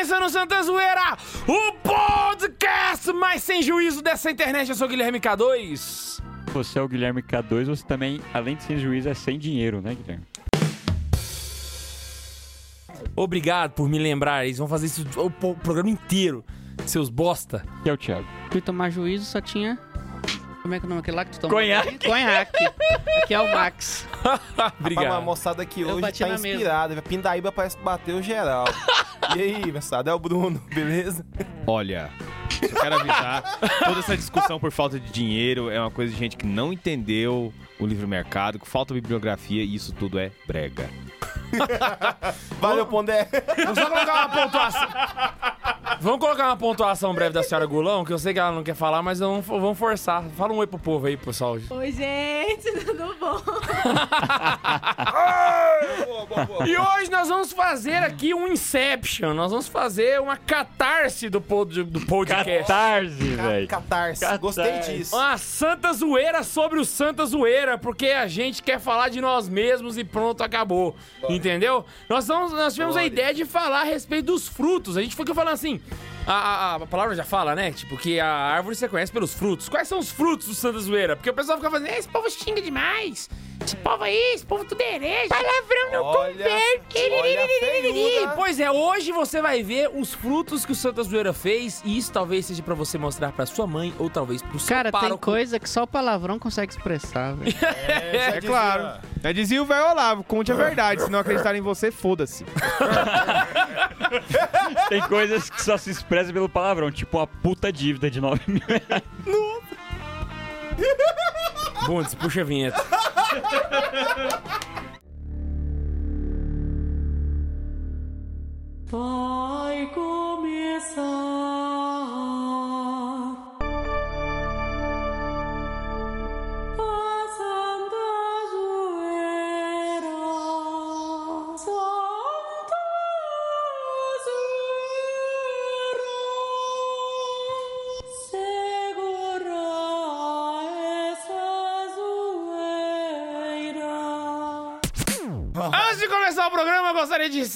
começando o Santa Zoeira, o podcast mais sem juízo dessa internet. Eu sou o Guilherme K2. Você é o Guilherme K2, você também, além de sem juízo, é sem dinheiro, né, Guilherme? Obrigado por me lembrar. Eles vão fazer isso o programa inteiro, seus bosta. Que é o Thiago. Fui tomar juízo, só tinha. Como é que é o nome aquele lá que tu tomou? Conhaque. Conhaque. Aqui é o Max. Rapaz, Obrigado. a moçada aqui hoje tá na mesa. inspirada. Pindaíba parece que bateu geral. e aí, moçada? É o Bruno, beleza? Olha, eu quero avisar, toda essa discussão por falta de dinheiro é uma coisa de gente que não entendeu o livre mercado, que falta bibliografia e isso tudo é brega. Valeu, Pondé. Vamos só colocar uma pontuação. Vamos colocar uma pontuação breve da senhora Gulão, que eu sei que ela não quer falar, mas vamos, vamos forçar. Fala um oi pro povo aí, pessoal. Oi, gente, tudo bom? E hoje nós vamos fazer aqui um Inception. Nós vamos fazer uma catarse do, pod, do podcast. Catarse, velho. Catarse. Catarse. Gostei disso. Uma santa zoeira sobre o santa zoeira, porque a gente quer falar de nós mesmos e pronto, acabou. Entendeu? Nós, vamos, nós tivemos a ideia de falar a respeito dos frutos. A gente foi falando assim. A, a- a palavra já fala, né? Tipo, que a árvore você conhece pelos frutos. Quais são os frutos do Santa Zoeira? Porque o pessoal fica fazendo, "Eh, esse povo xinga demais. Esse povo aí, esse povo tudo é herege. Palavrão não converte. Pois é, hoje você vai ver os frutos que o Santa Zoeira fez. E isso talvez seja pra você mostrar pra sua mãe ou talvez pro seu Cara, tem pároco. coisa que só o palavrão consegue expressar, velho. É, claro. É dizia o velho Olavo, conte a verdade, se não acreditar em você, foda-se. Tem coisas que só se expressam pelo palavrão, tipo uma puta dívida de 9 mil reais. Bundes, puxa a vinheta.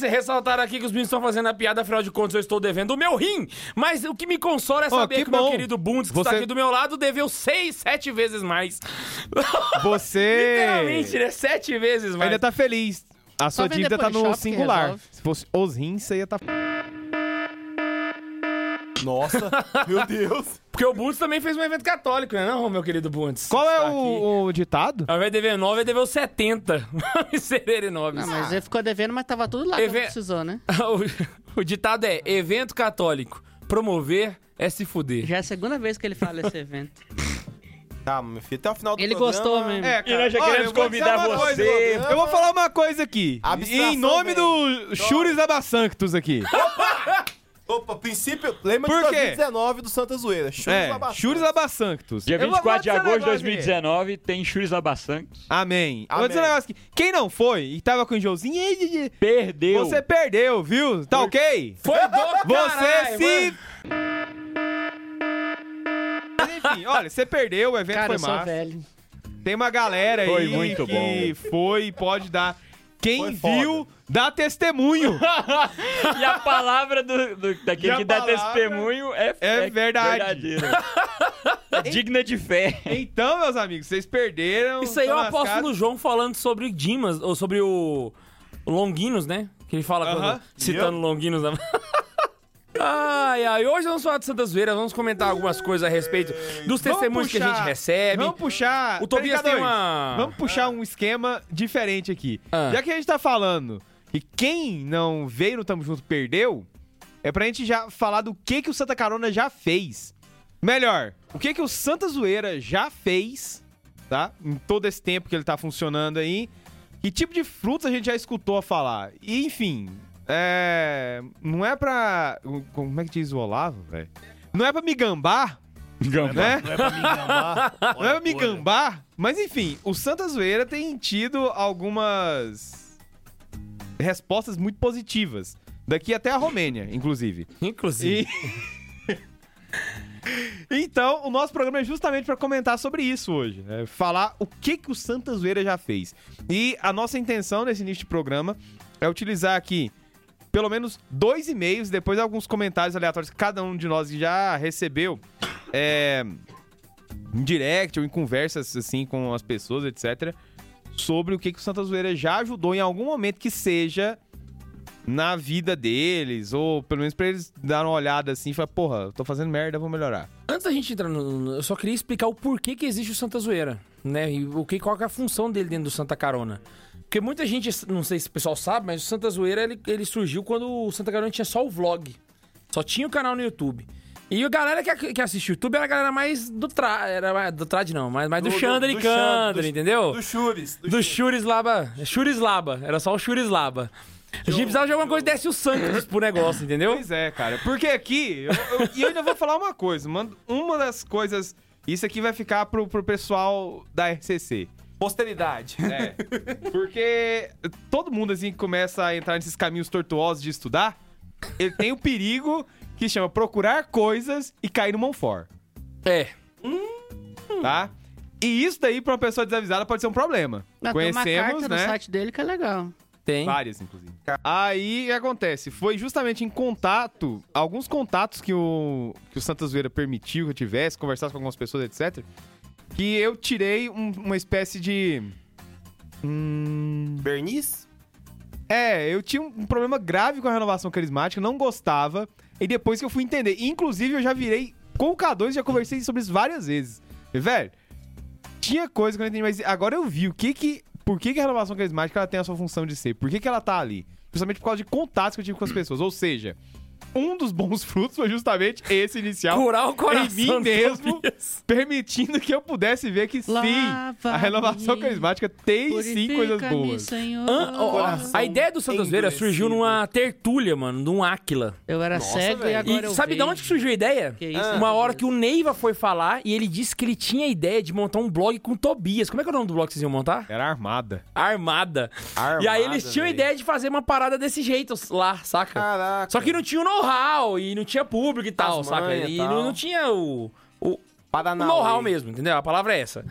Ressaltar aqui que os meninos estão fazendo a piada, afinal de contas eu estou devendo o meu rim. Mas o que me consola é saber que que, o meu querido Bundes, que está Você- aqui do meu lado, deveu seis, sete vezes mais. Você Literalmente, né? Sete vezes mais. ainda tá feliz. A sua vender dívida tá no que singular. resolve. Se fosse os rins, você ia tá... Nossa, meu Deus. Porque o Bundes também fez um evento católico, né, não, meu querido Bundes? Qual é aqui. o, o ditado? Ao invés de dever 9, ele deveu 70. Miserere 9. Não, mas ele ficou devendo, mas tava tudo lá que Even- não precisou, né? o, o ditado é: evento católico. Promover é se fuder. Já é a segunda vez que ele fala esse evento. Tá, meu filho, até o final do Ele programa... gostou mesmo. É, E nós já olha, queremos eu vou dizer convidar coisa, você. Eu vou falar uma coisa aqui. Abstração Em nome do Churis Abasanctus aqui. Opa, princípio, lembra Por de quê? 2019 do Santa Zoeira. Churis É, Abasanctus. Dia Eu vou- 24 de vou dizer um agosto de negócio aqui. 2019 tem Churis Labassancos. Amém. Vou Amém. dizer um negócio aqui. Quem não foi e tava com o enjôzinho, ei, ei, Perdeu. você perdeu, viu? Tá ok? Foi do Você caralho, se... mano. Mas enfim, olha, você perdeu, o evento Cara, foi eu sou massa. velho. Tem uma galera aí Foi muito que foi e pode dar. Quem Foi foda. viu, dá testemunho. E a palavra do, do- E daquele a que dá testemunho é, é verdade. verdadeira. É digna de fé. então, meus amigos, vocês perderam. Isso aí é tão o lascados. apóstolo João falando sobre Dimas, ou sobre o o Longuinos, né? Que ele fala quando- Aham. citando Longuinos. Né? Ai, ai, hoje vamos falar de Santa Zoeira, vamos comentar algumas coisas a respeito dos testemunhos que a gente puxar- recebe. Vamos puxar. O Tobias tem K2, uma- Vamos puxar um esquema diferente aqui. Ah. Já que a gente tá falando e quem não veio no Tamo Junto perdeu, é pra gente já falar do que, que o Santa Carona já fez. Melhor, o que, que o Santa Zoeira já fez, tá? Em todo esse tempo que ele tá funcionando aí. Que tipo de frutos a gente já escutou a falar. E, enfim, é. Não é pra. Como é que diz o Olavo, velho? Não é pra me gambar, né? Não é pra me gambar. Não é me gambar, mas enfim, o Santa Zoeira tem tido algumas respostas muito positivas. Daqui até a Romênia, inclusive. Inclusive. E... então, o nosso programa é justamente para comentar sobre isso hoje. né? Falar o que, que o Santa Zoeira já fez. E a nossa intenção nesse início de programa é utilizar aqui pelo menos dois e-mails, depois alguns comentários aleatórios que cada um de nós já recebeu. É, em direct ou em conversas assim com as pessoas, etc. Sobre o que, que o Santa Zoeira já ajudou em algum momento que seja na vida deles, ou pelo menos pra eles darem uma olhada assim e falar, porra, tô fazendo merda, vou melhorar. Antes da gente entrar no- Eu só queria explicar o porquê que existe o Santa Zoeira, né? E o que, qual que é a função dele dentro do Santa Carona. Porque muita gente, não sei se o pessoal sabe, mas o Santa Zoeira ele, ele surgiu quando o Santa Carona tinha só o vlog. Só tinha o canal no YouTube. E a galera que, que assiste o YouTube era a galera mais do tra... Era mais- do trad não, mas mais do, Do- do- Xander e Xander, Kander, do- entendeu? Do. Do Churis Laba. Churis Laba. Era só o Churis Laba. A gente precisava de alguma coisa que desse o sangue pro negócio, entendeu? Pois é, cara. Porque aqui, eu- eu- e eu, ainda vou falar uma coisa, mano. Uma das coisas. Isso aqui vai ficar pro, pro pessoal da RCC. Posteridade. É. Porque todo mundo, assim, que começa a entrar nesses caminhos tortuosos de estudar, ele tem o perigo que chama procurar coisas e cair no Monfort, É. tá? E isso daí, pra uma pessoa desavisada, pode ser um problema. Não, tem uma Conhecemos, carta no né? site dele que é legal. Tem. Várias, inclusive. Aí, o que acontece? Foi justamente em contato, alguns contatos que o, que o Santa Zoeira permitiu que eu tivesse, conversasse com algumas pessoas, etc., que eu tirei um- uma espécie de... Hum, Bernice? é, eu tinha um, um problema grave com a renovação carismática, não gostava, e depois que eu fui entender, inclusive eu já virei com o K2 já conversei sobre isso várias vezes. E, velho, tinha coisa que eu não entendi, mas agora eu vi o que que... Por que, que a renovação carismática ela tem a sua função de ser? Por que, que ela tá ali? Principalmente por causa de contatos que eu tive com as pessoas. Ou seja, um dos bons frutos foi justamente esse inicial. Curar o coração em mim mesmo, Tobias. permitindo que eu pudesse ver que sim, a renovação carismática tem sim coisas boas. Senhor. An- a ideia do Santa Zoeira surgiu numa tertúlia, mano, de um Áquila. Eu era Nossa, cego e velho. agora E eu sabe de vejo. onde que surgiu a ideia? Que isso, Uma hora que o Neiva foi falar e ele disse que ele tinha a ideia de montar um blog com Tobias. Como é que é o nome do blog que vocês iam montar? Era armada. Armada. Armada, e aí eles tinham a ideia de fazer uma parada desse jeito lá, saca? Caraca. Só que não tinha o know-how e não tinha público e tal, As saca? E e tal. não, não tinha o, o, o Paraná. know-how mesmo, entendeu? A palavra é essa.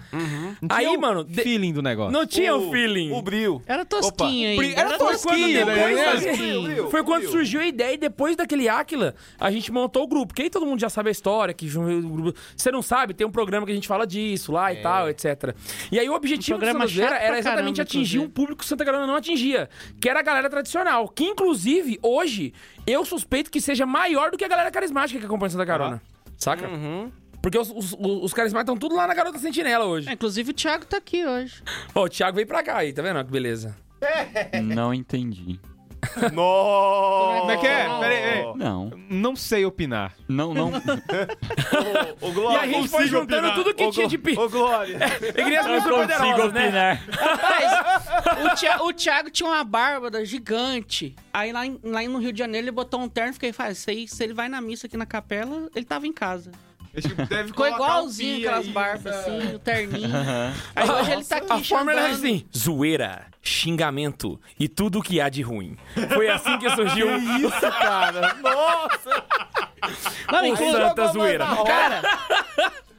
Aí, Tinha o mano, de- feeling do negócio. não tinha o, feeling. O brilho. Era tosquinho ainda. era tosquinho, Quando né? depois Era tosquinho. Foi quando surgiu a ideia e depois daquele Aquila, a gente montou o grupo. Que aí todo mundo já sabe a história, que o você não sabe, tem um programa que a gente fala disso lá e tal, etc. E aí o objetivo Um do programa Santa Zoeira era exatamente caramba, atingir um público que Santa Catarina não atingia, que era a galera tradicional, que inclusive hoje eu suspeito que seja maior do que a galera carismática que acompanha Santa Carona. Saca? Porque os, os, os carismáticos estão tudo lá na Garota Sentinela hoje. É, inclusive o Thiago tá aqui hoje. Ó, o Thiago veio pra cá aí, tá vendo? Que beleza. Não entendi. Nossa. Como é que é? Pera aí, pera aí. Não, Não sei opinar. não, não. Ô, Glória. E a gente foi juntando tudo que Ô, tinha de pi. Ô, Glória. Não super consigo poderosa, né? opinar. Rapaz, o, Thi- o Thiago tinha uma bárbara gigante. Aí lá, em- lá no Rio de Janeiro ele botou um terno e fiquei, faz, se, se ele vai na missa aqui na capela, ele tava em casa. Deve Ficou igualzinho aquelas barbas, sabe? assim, o terninho. Aí hoje ele tá aqui A forma era assim: zoeira, xingamento e tudo o que há de ruim. Foi assim que surgiu Isso, cara. Nossa. Não, o Santa Zoeira. cara,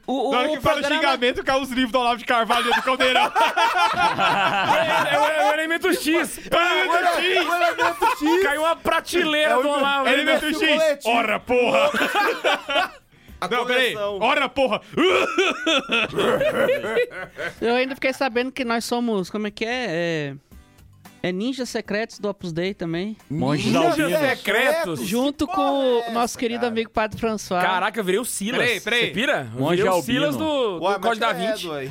o, o, Na hora que o fala programa... xingamento, cai os livros do Olavo de Carvalho dentro do caldeirão. É, o- é o elemento X. O elemento X. Caiu uma prateleira É o- do Olavo. Elemento Elemento X. coletivo. Ora, porra. A Não, peraí. coleção. Ora, porra. Eu ainda fiquei sabendo que nós somos, como é que é? É, é ninjas secretos do Opus Dei também. Monges Ninjas albinos. secretos. Junto Que com o é nosso querido cara? amigo Padre François. Caraca, eu virei o Silas. Peraí, peraí. Você pira? Eu Monge virei o. Silas do, do Ué, Código da Vinci. ué.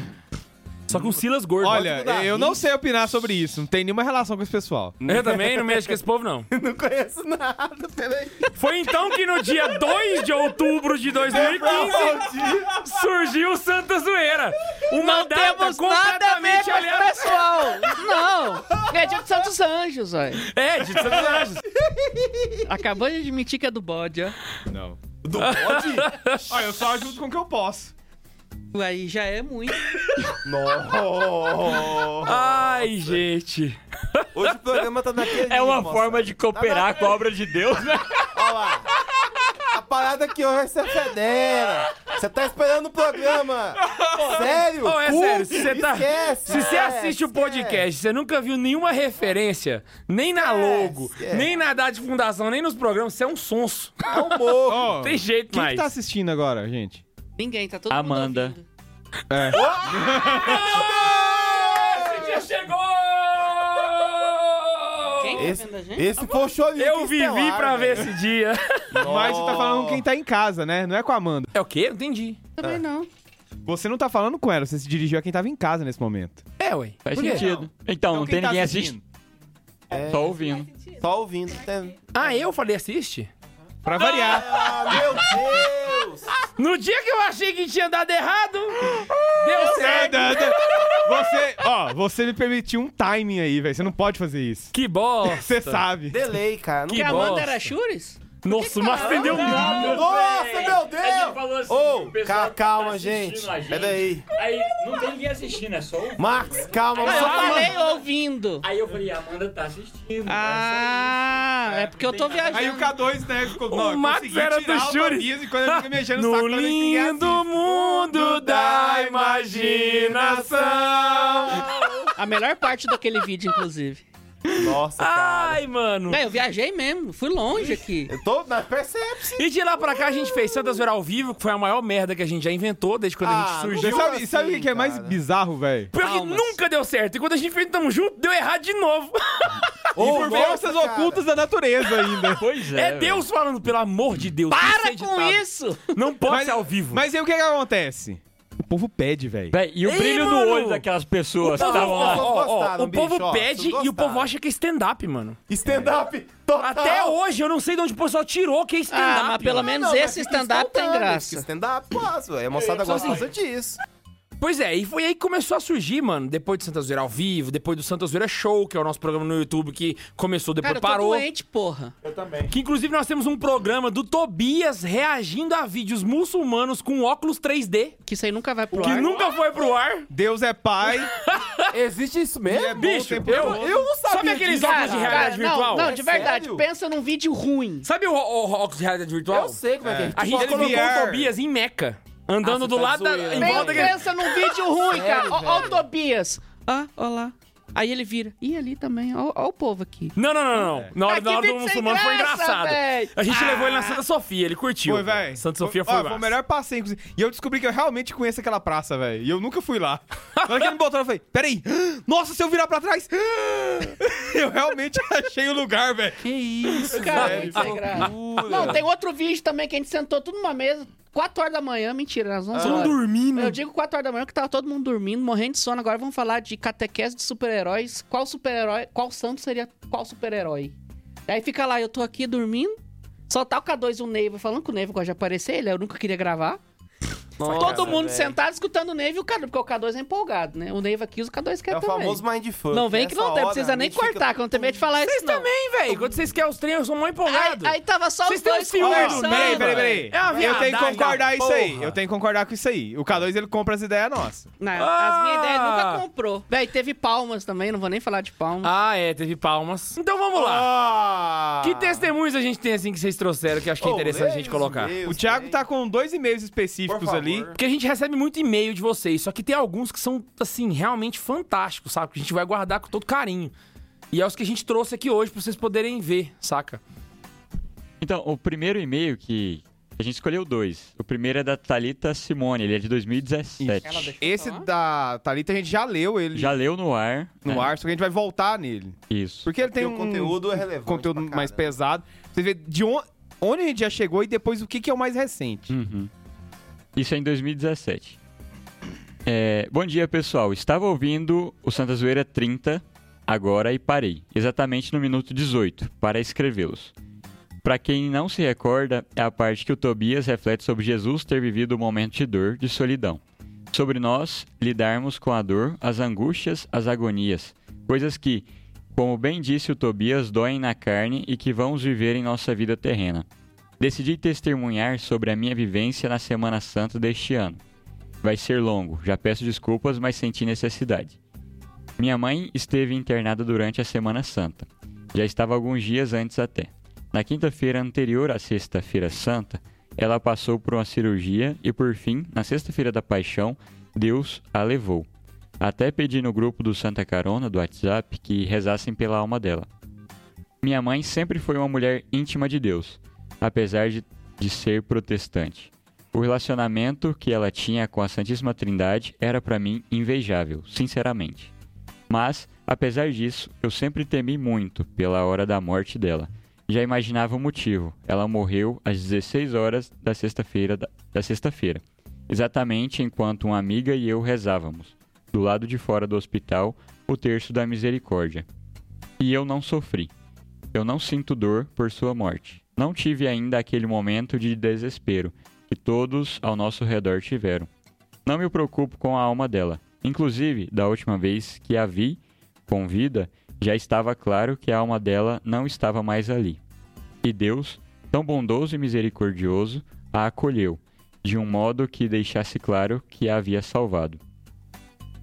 Só com o Silas gordo. Olha, eu não sei opinar sobre isso. Não tem nenhuma relação com esse pessoal. Eu também não mexo com esse povo, não. Não conheço nada, peraí. Foi então que no dia 2 de outubro de 2015 surgiu o Santa Zoeira. Uma Não data temos nada a ver completamente aleatória. pessoal. Não. É dia de Santos Anjos, velho. É, de Santos Anjos. Acabou de admitir que é do bode, ó. Não. Do bode? Olha, eu só ajudo com o que eu posso. Aí já é muito. Nossa. Ai, gente. Hoje o programa tá naquele. É uma forma de cooperar com a obra de Deus, né? Olha lá. A parada que hoje é ser federa. Você tá esperando o programa. Sério? Ô, é Curte, sério, se você tá. esquece, Se você esquece, assiste o esquece. podcast, você nunca viu nenhuma referência, nem na logo, esquece. nem na data de fundação, nem nos programas, você é um sonso. É um morro. Não tem jeito quem mais. que tá assistindo agora, gente? Ninguém, tá todo Amanda. mundo ouvindo. Esse dia chegou! Quem tá Esse, vendo a gente? esse foi o chorinho Eu vivi pra ver esse dia. Mas você tá falando com quem tá em casa, né? Não é com a Amanda. É o quê? Não entendi. Também não. Você não tá falando com ela, você se dirigiu a quem tava em casa nesse momento. É, ué. Faz Por quê? sentido. Então, não quem tem tá ninguém assistindo? assistindo. Só ouvindo. Só ouvindo. Ah, eu falei assiste? Pra variar. Ah, meu Deus! No dia que eu achei que tinha dado errado, deu certo. Você, ó, você me permitiu um timing aí, velho. Você não pode fazer isso. Que bosta. Você sabe. Delay, cara. Não... Que Que a Amanda bosta. era Chures? Nossa, não acendeu nada. Nossa, meu Deus! falou assim, Ô, o pessoal ca- que calma, tá gente. a gente. Peraí. Aí não tem ninguém assistindo, é só ouvir. Max, calma. Não, eu só- falei ouvindo. Aí eu falei, a Amanda tá assistindo. Ah, é porque eu tô viajando. Aí o K2, né, ficou... O não, eu Max consegui era tirar do o Shuri. Tobias E quando ele fica mexendo no, saco, No lindo assiste. mundo da imaginação. A melhor parte daquele vídeo, inclusive. Nossa, cara. Ai, mano. É, eu viajei mesmo, fui longe aqui. Eu tô... Mas percebe-se. E de lá pra cá a gente fez Santa Zoeira ao vivo, que foi a maior merda que a gente já inventou desde quando a Ah, gente Você surgiu. não- sabe, sabe o que que é mais bizarro, velho? Pior que Palmas. nunca deu certo. E quando a gente fez Tamo Junto, deu errado de novo. E por forças ocultas da natureza ainda. Pois é. É, velho. Deus falando, pelo amor de Deus. Para com isso! Não pode Mas- ser ao vivo. Mas aí o que que acontece? O povo pede, velho. E o Ei, brilho mano! no olho daquelas pessoas que estavam lá. o povo ó, pede vocês e o povo gostaram. acha que é stand-up, mano. Stand-up total. Até hoje eu não sei de onde o pessoal tirou que é stand-up. Ah, mas pelo menos esse stand-up tem graça. Stand-up, posso, velho. A moçada gosta disso. Pois é, e foi aí que começou a surgir, mano. Depois do Santa Zoeira ao vivo, depois do Santa Zoeira Show, que é o nosso programa no YouTube que começou, depois Cara, eu tô parou. doente, porra. Que inclusive nós temos um programa do Tobias reagindo a vídeos muçulmanos com óculos 3D, Que isso aí nunca vai pro que ar. nunca foi pro ar. Deus é pai. Existe isso mesmo? é bom Bicho, tempo eu, todo. eu não sabia. Sabe aqueles disso, óculos de cara. realidade Cara, virtual? Não, não, É de verdade. sério? Pensa num vídeo ruim. Sabe o, o- o óculos de realidade virtual? Eu sei como é, que é. A gente Aquele colocou VR. o Tobias em Meca, andando Ah, do tá lado da, em volta daquele... pensa num vídeo ruim, cara. Ó o? Tobias. Ah, ó lá. Aí ele vira. Ih, ali também. Ó, ó o povo aqui. Não, não, não, não. Na hora, Ah, que na hora do muçulmano foi graça, engraçado. véi. A gente levou ele na Santa Sofia, ele curtiu. Foi, velho. Santa Sofia foi Ó, foi o melhor passeio. inclusive. E eu descobri que eu realmente conheço aquela praça, velho. E eu nunca fui lá. Na hora que ele me botou, eu falei, peraí. Nossa, se eu virar pra trás... Eu realmente achei o lugar, velho. Que isso, Cara, graça. Não, tem outro vídeo também que a gente sentou tudo numa mesa, 4 horas da manhã. Mentira, nós vamos falar. dormindo. Eu digo 4 horas da manhã que tava todo mundo dormindo, morrendo de sono. Agora vamos falar de catequese de super-heróis. Qual super-herói, qual santo seria qual super-herói? Aí fica lá, eu tô aqui dormindo. Só tá o K2 e o Neiva falando que o Neiva gosta de aparecer, ele eu nunca queria gravar. Todo mundo velho. sentado escutando o Neiva e o K2, porque o K2 é empolgado, né? O Neiva aqui o K2 quer É o também. famoso mindfuck. Não vem que Nessa não tem, precisa nem gente fica- cortar, que eu não tenho medo de falar Vocês isso não. também, velho. Quando vocês querem os treinos, eu sou mó Aí, empolgado. aí tava só Vocês os têm dois um conversando. Peraí, peraí, peraí. É uma eu tenho que viadagem concordar da isso aí. Eu tenho que concordar com isso aí. O K2 ele compra as ideias nossas. Não, Ah! as minhas ideias nunca comprou. Véi, teve palmas também, não vou nem falar de palmas. Ah, é, teve palmas. Então vamos lá. Ah! Que testemunhos a gente tem assim que vocês trouxeram que eu acho que é Oh, interessante a gente colocar? O Thiago tá com dois e-mails específicos favor. Ali. Porque a gente recebe muito e-mail de vocês, só que tem alguns que são, assim, realmente fantásticos, sabe? Que a gente vai guardar com todo carinho. E é os que a gente trouxe aqui hoje pra vocês poderem ver, saca? Então, o primeiro e-mail que. A gente escolheu dois. O primeiro é da Thalita Simone, ele é de 2017. Ela deixou Esse da Thalita a gente já leu ele Já leu no ar. no né? ar, só que a gente vai voltar nele. Isso. Porque ele tem Porque um o conteúdo é relevante conteúdo pra mais caramba. pesado. Você vê de on- onde a gente já chegou e depois o que, que é o mais recente. Uhum. Isso é em 2017. É, bom dia, pessoal. Estava ouvindo o Santa Zoeira 30 agora e parei, exatamente no minuto 18, para escrevê-los. Para quem não se recorda, é a parte que o Tobias reflete sobre Jesus ter vivido um momento de dor, de solidão. Sobre nós lidarmos com a dor, as angústias, as agonias, coisas que, como bem disse o Tobias, doem na carne e que vamos viver em nossa vida terrena. Decidi testemunhar sobre a minha vivência na Semana Santa deste ano. Vai ser longo, já peço desculpas, mas senti necessidade. Minha mãe esteve internada durante a Semana Santa. Já estava alguns dias antes até. Na quinta-feira anterior à Sexta-feira Santa, ela passou por uma cirurgia e, por fim, na sexta-feira da paixão, Deus a levou. Até pedi no grupo do Santa Carona do WhatsApp que rezassem pela alma dela. Minha mãe sempre foi uma mulher íntima de Deus, apesar de, de ser protestante. O relacionamento que ela tinha com a Santíssima Trindade era para mim invejável, sinceramente. Mas, apesar disso, eu sempre temi muito pela hora da morte dela. Já imaginava o motivo. Ela morreu às 16 horas da sexta-feira da, da sexta-feira, exatamente enquanto uma amiga e eu rezávamos, do lado de fora do hospital, o terço da misericórdia. E eu não sofri. Eu não sinto dor por sua morte. Não tive ainda aquele momento de desespero que todos ao nosso redor tiveram. Não me preocupo com a alma dela. Inclusive, da última vez que a vi com vida, já estava claro que a alma dela não estava mais ali. E Deus, tão bondoso e misericordioso, a acolheu, de um modo que deixasse claro que a havia salvado.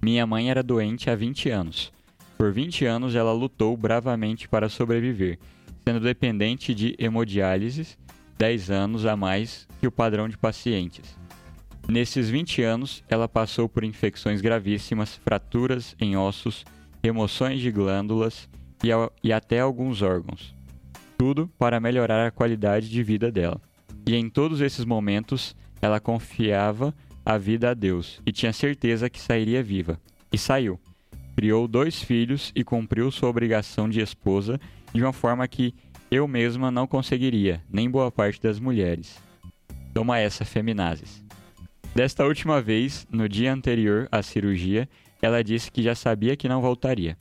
Minha mãe era doente há 20 anos. Por 20 anos ela lutou bravamente para sobreviver, sendo dependente de hemodiálise 10 anos a mais que o padrão de pacientes. Nesses 20 anos, ela passou por infecções gravíssimas, fraturas em ossos, remoções de glândulas e, e até alguns órgãos. Tudo para melhorar a qualidade de vida dela. E em todos esses momentos, ela confiava a vida a Deus e tinha certeza que sairia viva. E saiu. Criou dois filhos e cumpriu sua obrigação de esposa de uma forma que eu mesma não conseguiria, nem boa parte das mulheres. Toma essa, feminazes. Desta última vez, no dia anterior à cirurgia, ela disse que já sabia que não voltaria.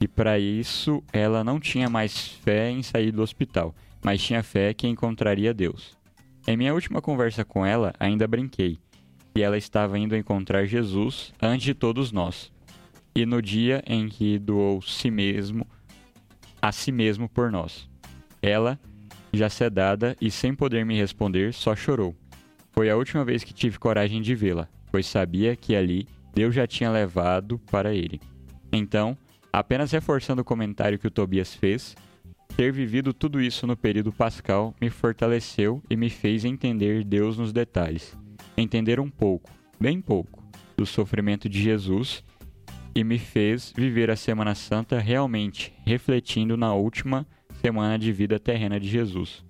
E para isso, ela não tinha mais fé em sair do hospital, mas tinha fé que encontraria Deus. Em minha última conversa com ela, ainda brinquei que ela estava indo encontrar Jesus antes de todos nós. E no dia em que doou si mesmo a si mesmo por nós. Ela, já sedada e sem poder me responder, só chorou. Foi a última vez que tive coragem de vê-la, pois sabia que ali Deus já tinha levado para ele. Então, apenas reforçando o comentário que o Tobias fez, ter vivido tudo isso no período pascal me fortaleceu e me fez entender Deus nos detalhes. Entender um pouco, bem pouco, do sofrimento de Jesus e me fez viver a Semana Santa realmente refletindo na última semana de vida terrena de Jesus.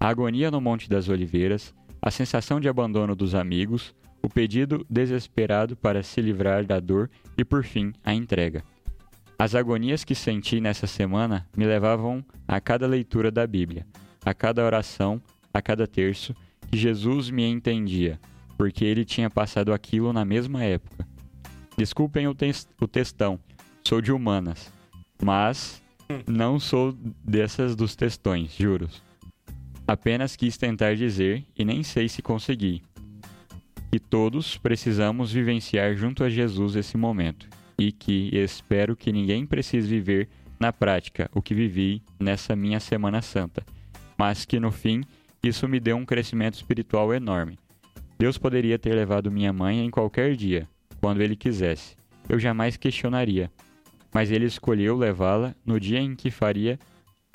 A agonia no Monte das Oliveiras, a sensação de abandono dos amigos, o pedido desesperado para se livrar da dor e, por fim, a entrega. As agonias que senti nessa semana me levavam a cada leitura da Bíblia, a cada oração, a cada terço, que Jesus me entendia, porque ele tinha passado aquilo na mesma época. Desculpem o, tes- o textão, sou de humanas, mas não sou dessas dos textões, juros. Apenas quis tentar dizer, e nem sei se consegui, que todos precisamos vivenciar junto a Jesus esse momento, e que espero que ninguém precise viver na prática o que vivi nessa minha Semana Santa, mas que no fim isso me deu um crescimento espiritual enorme. Deus poderia ter levado minha mãe em qualquer dia, quando ele quisesse. Eu jamais questionaria. Mas ele escolheu levá-la no dia em que faria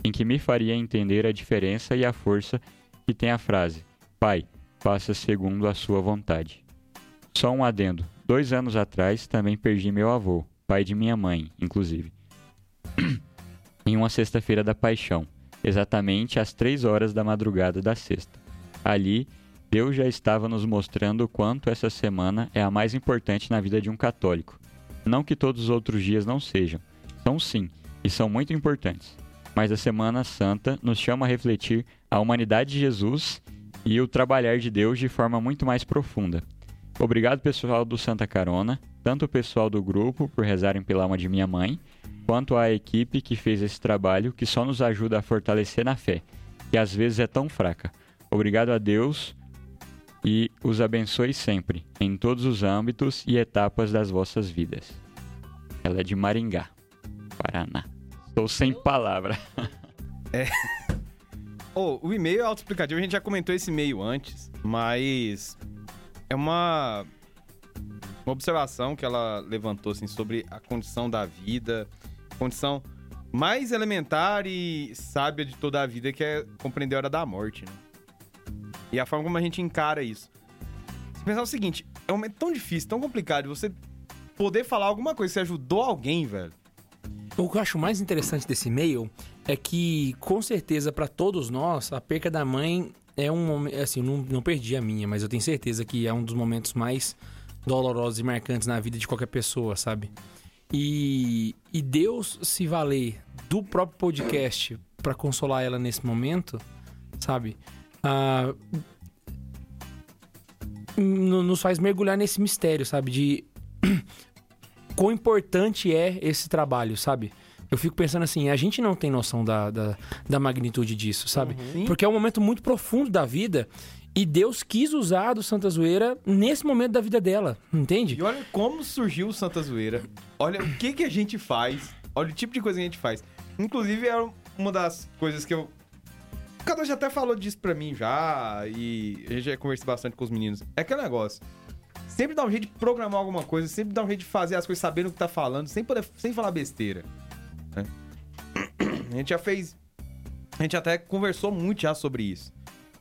em que me faria entender a diferença e a força que tem a frase: Pai, faça segundo a sua vontade. Só um adendo. Dois anos atrás também perdi meu avô, pai de minha mãe, inclusive, em uma sexta-feira da paixão, exatamente às três horas da madrugada da sexta. Ali, Deus já estava nos mostrando o quanto essa semana é a mais importante na vida de um católico. Não que todos os outros dias não sejam. São sim, e são muito importantes. Mas a Semana Santa nos chama a refletir a humanidade de Jesus e o trabalhar de Deus de forma muito mais profunda. Obrigado, pessoal do Santa Carona, tanto o pessoal do grupo por rezarem pela alma de minha mãe, quanto a equipe que fez esse trabalho que só nos ajuda a fortalecer na fé, que às vezes é tão fraca. Obrigado a Deus e os abençoe sempre, em todos os âmbitos e etapas das vossas vidas. Ela é de Maringá, Paraná. Estou sem palavra. Ô, o e-mail é autoexplicativo, a gente já comentou esse e-mail antes, mas é uma, uma observação que ela levantou assim, sobre a condição da vida, condição mais elementar e sábia de toda a vida, que é compreender a hora da morte, né? E a forma como a gente encara isso. Você pensar o seguinte, é um momento tão difícil, tão complicado, de você poder falar alguma coisa, você ajudou alguém, velho. O que eu acho mais interessante desse e-mail é que, com certeza, pra todos nós, a perca da mãe é um momento. Assim, não, não perdi a minha, mas eu tenho certeza que é um dos momentos mais dolorosos e marcantes na vida de qualquer pessoa, sabe? E, e Deus se valer do próprio podcast pra consolar ela nesse momento, sabe? Ah, no- nos faz mergulhar nesse mistério, sabe? De quão importante é esse trabalho, sabe? Eu fico pensando assim, a gente não tem noção da, da, da magnitude disso, sabe? Porque é um momento muito profundo da vida e Deus quis usar do Santa Zoeira nesse momento da vida dela, entende? E olha como surgiu o Santa Zoeira. Olha o que que a gente faz. Olha o tipo de coisa que a gente faz. Inclusive, é uma das coisas que eu... Cadu já até falou disso pra mim já, e a gente já conversou bastante com os meninos. É aquele negócio. Sempre dá um jeito de programar alguma coisa, sempre dá um jeito de fazer as coisas sabendo o que tá falando, sem, poder, sem falar besteira. né? A gente já fez... A gente até conversou muito já sobre isso.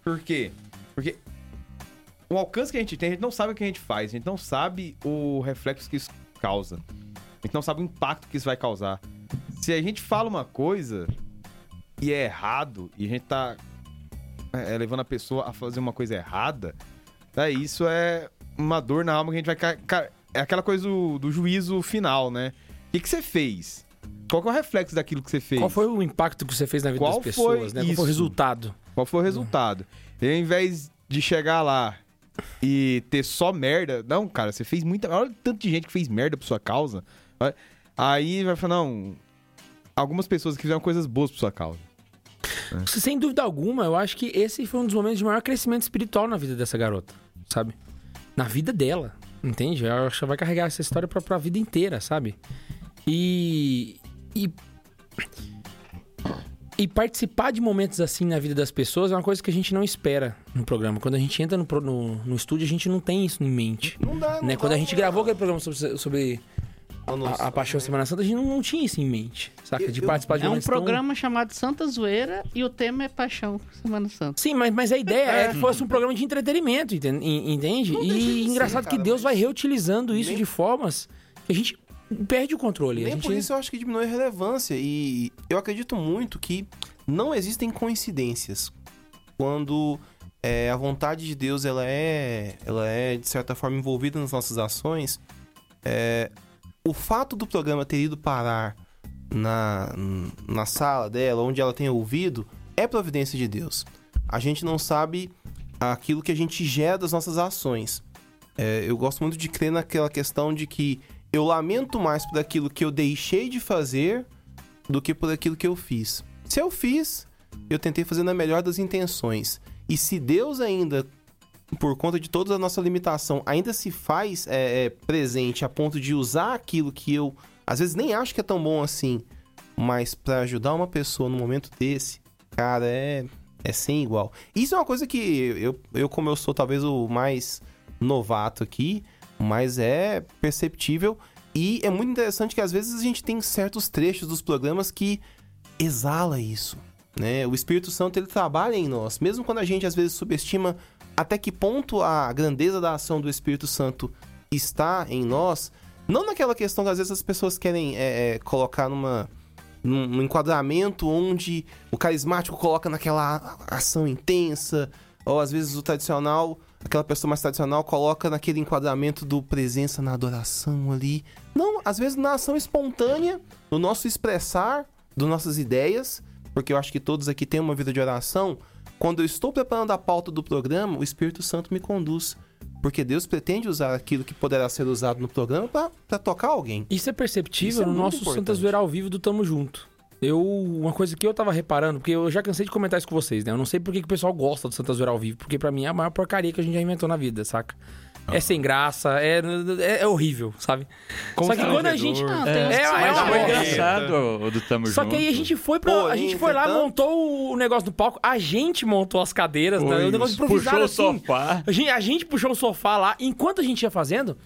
Por quê? Porque o alcance que a gente tem, a gente não sabe o que a gente faz, a gente não sabe o reflexo que isso causa. A gente não sabe o impacto que isso vai causar. Se a gente fala uma coisa e é errado, e a gente tá é, levando a pessoa a fazer uma coisa errada, é, isso é uma dor na alma que a gente vai. ca- ca- É aquela coisa do, do juízo final, né? O que, que você fez? Qual é o reflexo daquilo que você fez? Qual foi o impacto que você fez na vida Qual das pessoas, foi né? Qual foi o resultado? Qual foi o resultado? E ao invés de chegar lá e ter só merda, não, cara, você fez muita. Olha o tanto de gente que fez merda por sua causa. Aí vai falar, não. Algumas pessoas que fizeram coisas boas por sua causa. Sem dúvida alguma, eu acho que esse foi um dos momentos de maior crescimento espiritual na vida dessa garota, sabe? Na vida dela, entende? Ela acho que vai carregar essa história pra, pra vida inteira, sabe? E, e. E participar de momentos assim na vida das pessoas é uma coisa que a gente não espera no programa. Quando a gente entra no, no, no estúdio, a gente não tem isso em mente. Não dá, não Né? Quando a dá gente pra- gravou aquele programa sobre, sobre A, a Paixão Semana Santa, a gente não, não tinha isso em mente, saca? De Eu- participar de É um momentos tão- programa chamado Santa Zoeira e o tema é Paixão Semana Santa. Sim, mas, mas a ideia é. que fosse um programa de entretenimento, enten- en- entende? Não de E ser, engraçado que cara, Deus mas vai reutilizando isso nem- de formas que a gente perde o controle. a Nem gente... por isso eu acho que diminui a relevância. E eu acredito muito que não existem coincidências. Quando é, a vontade de Deus ela é, ela é, de certa forma, envolvida nas nossas ações, é, o fato do programa ter ido parar na, na sala dela, onde ela tem ouvido, é providência de Deus. A gente não sabe aquilo que a gente gera das nossas ações. É, eu gosto muito de crer naquela questão de que eu lamento mais por aquilo que eu deixei de fazer do que por aquilo que eu fiz. Se eu fiz, eu tentei fazer na melhor das intenções. E se Deus ainda, por conta de toda a nossa limitação, ainda se faz é, é, presente a ponto de usar aquilo que eu, às vezes, nem acho que é tão bom assim, mas pra ajudar uma pessoa no momento desse, cara, é, é sem igual. Isso é uma coisa que eu, eu, como eu sou talvez o mais novato aqui, mas é perceptível. E é muito interessante que às vezes a gente tem certos trechos dos programas que exala isso, né? O Espírito Santo ele trabalha em nós, mesmo quando a gente às vezes subestima até que ponto a grandeza da ação do Espírito Santo está em nós, não naquela questão que às vezes as pessoas querem é, é, colocar numa num, enquadramento onde o carismático coloca naquela ação intensa, ou às vezes o tradicional, aquela pessoa mais tradicional coloca naquele enquadramento do presença na adoração ali. Não, às vezes na ação espontânea, no nosso expressar das nossas ideias, porque eu acho que todos aqui têm uma vida de oração. Quando eu estou preparando a pauta do programa, o Espírito Santo me conduz. Porque Deus pretende usar aquilo que poderá ser usado no programa para tocar alguém. Isso é perceptível Isso é no nosso importante. Santa Zoeira ao vivo do Tamo Junto. Eu, uma coisa que eu tava reparando, porque eu já cansei de comentar isso com vocês, né? Eu não sei por que, o pessoal gosta do Santa Zoeira ao vivo, porque pra mim é a maior porcaria que a gente já inventou na vida, saca? É sem graça, é, é, é horrível, sabe? Só que quando a gente. Não, É, tem é, é Foi engraçado o, o do Tamo Só Junto. que aí a gente foi pra. A gente foi lá, montou o negócio do palco, a gente montou as cadeiras, né? O negócio improvisado puxou o assim. sofá. A gente, a gente puxou o sofá lá, enquanto a gente ia fazendo,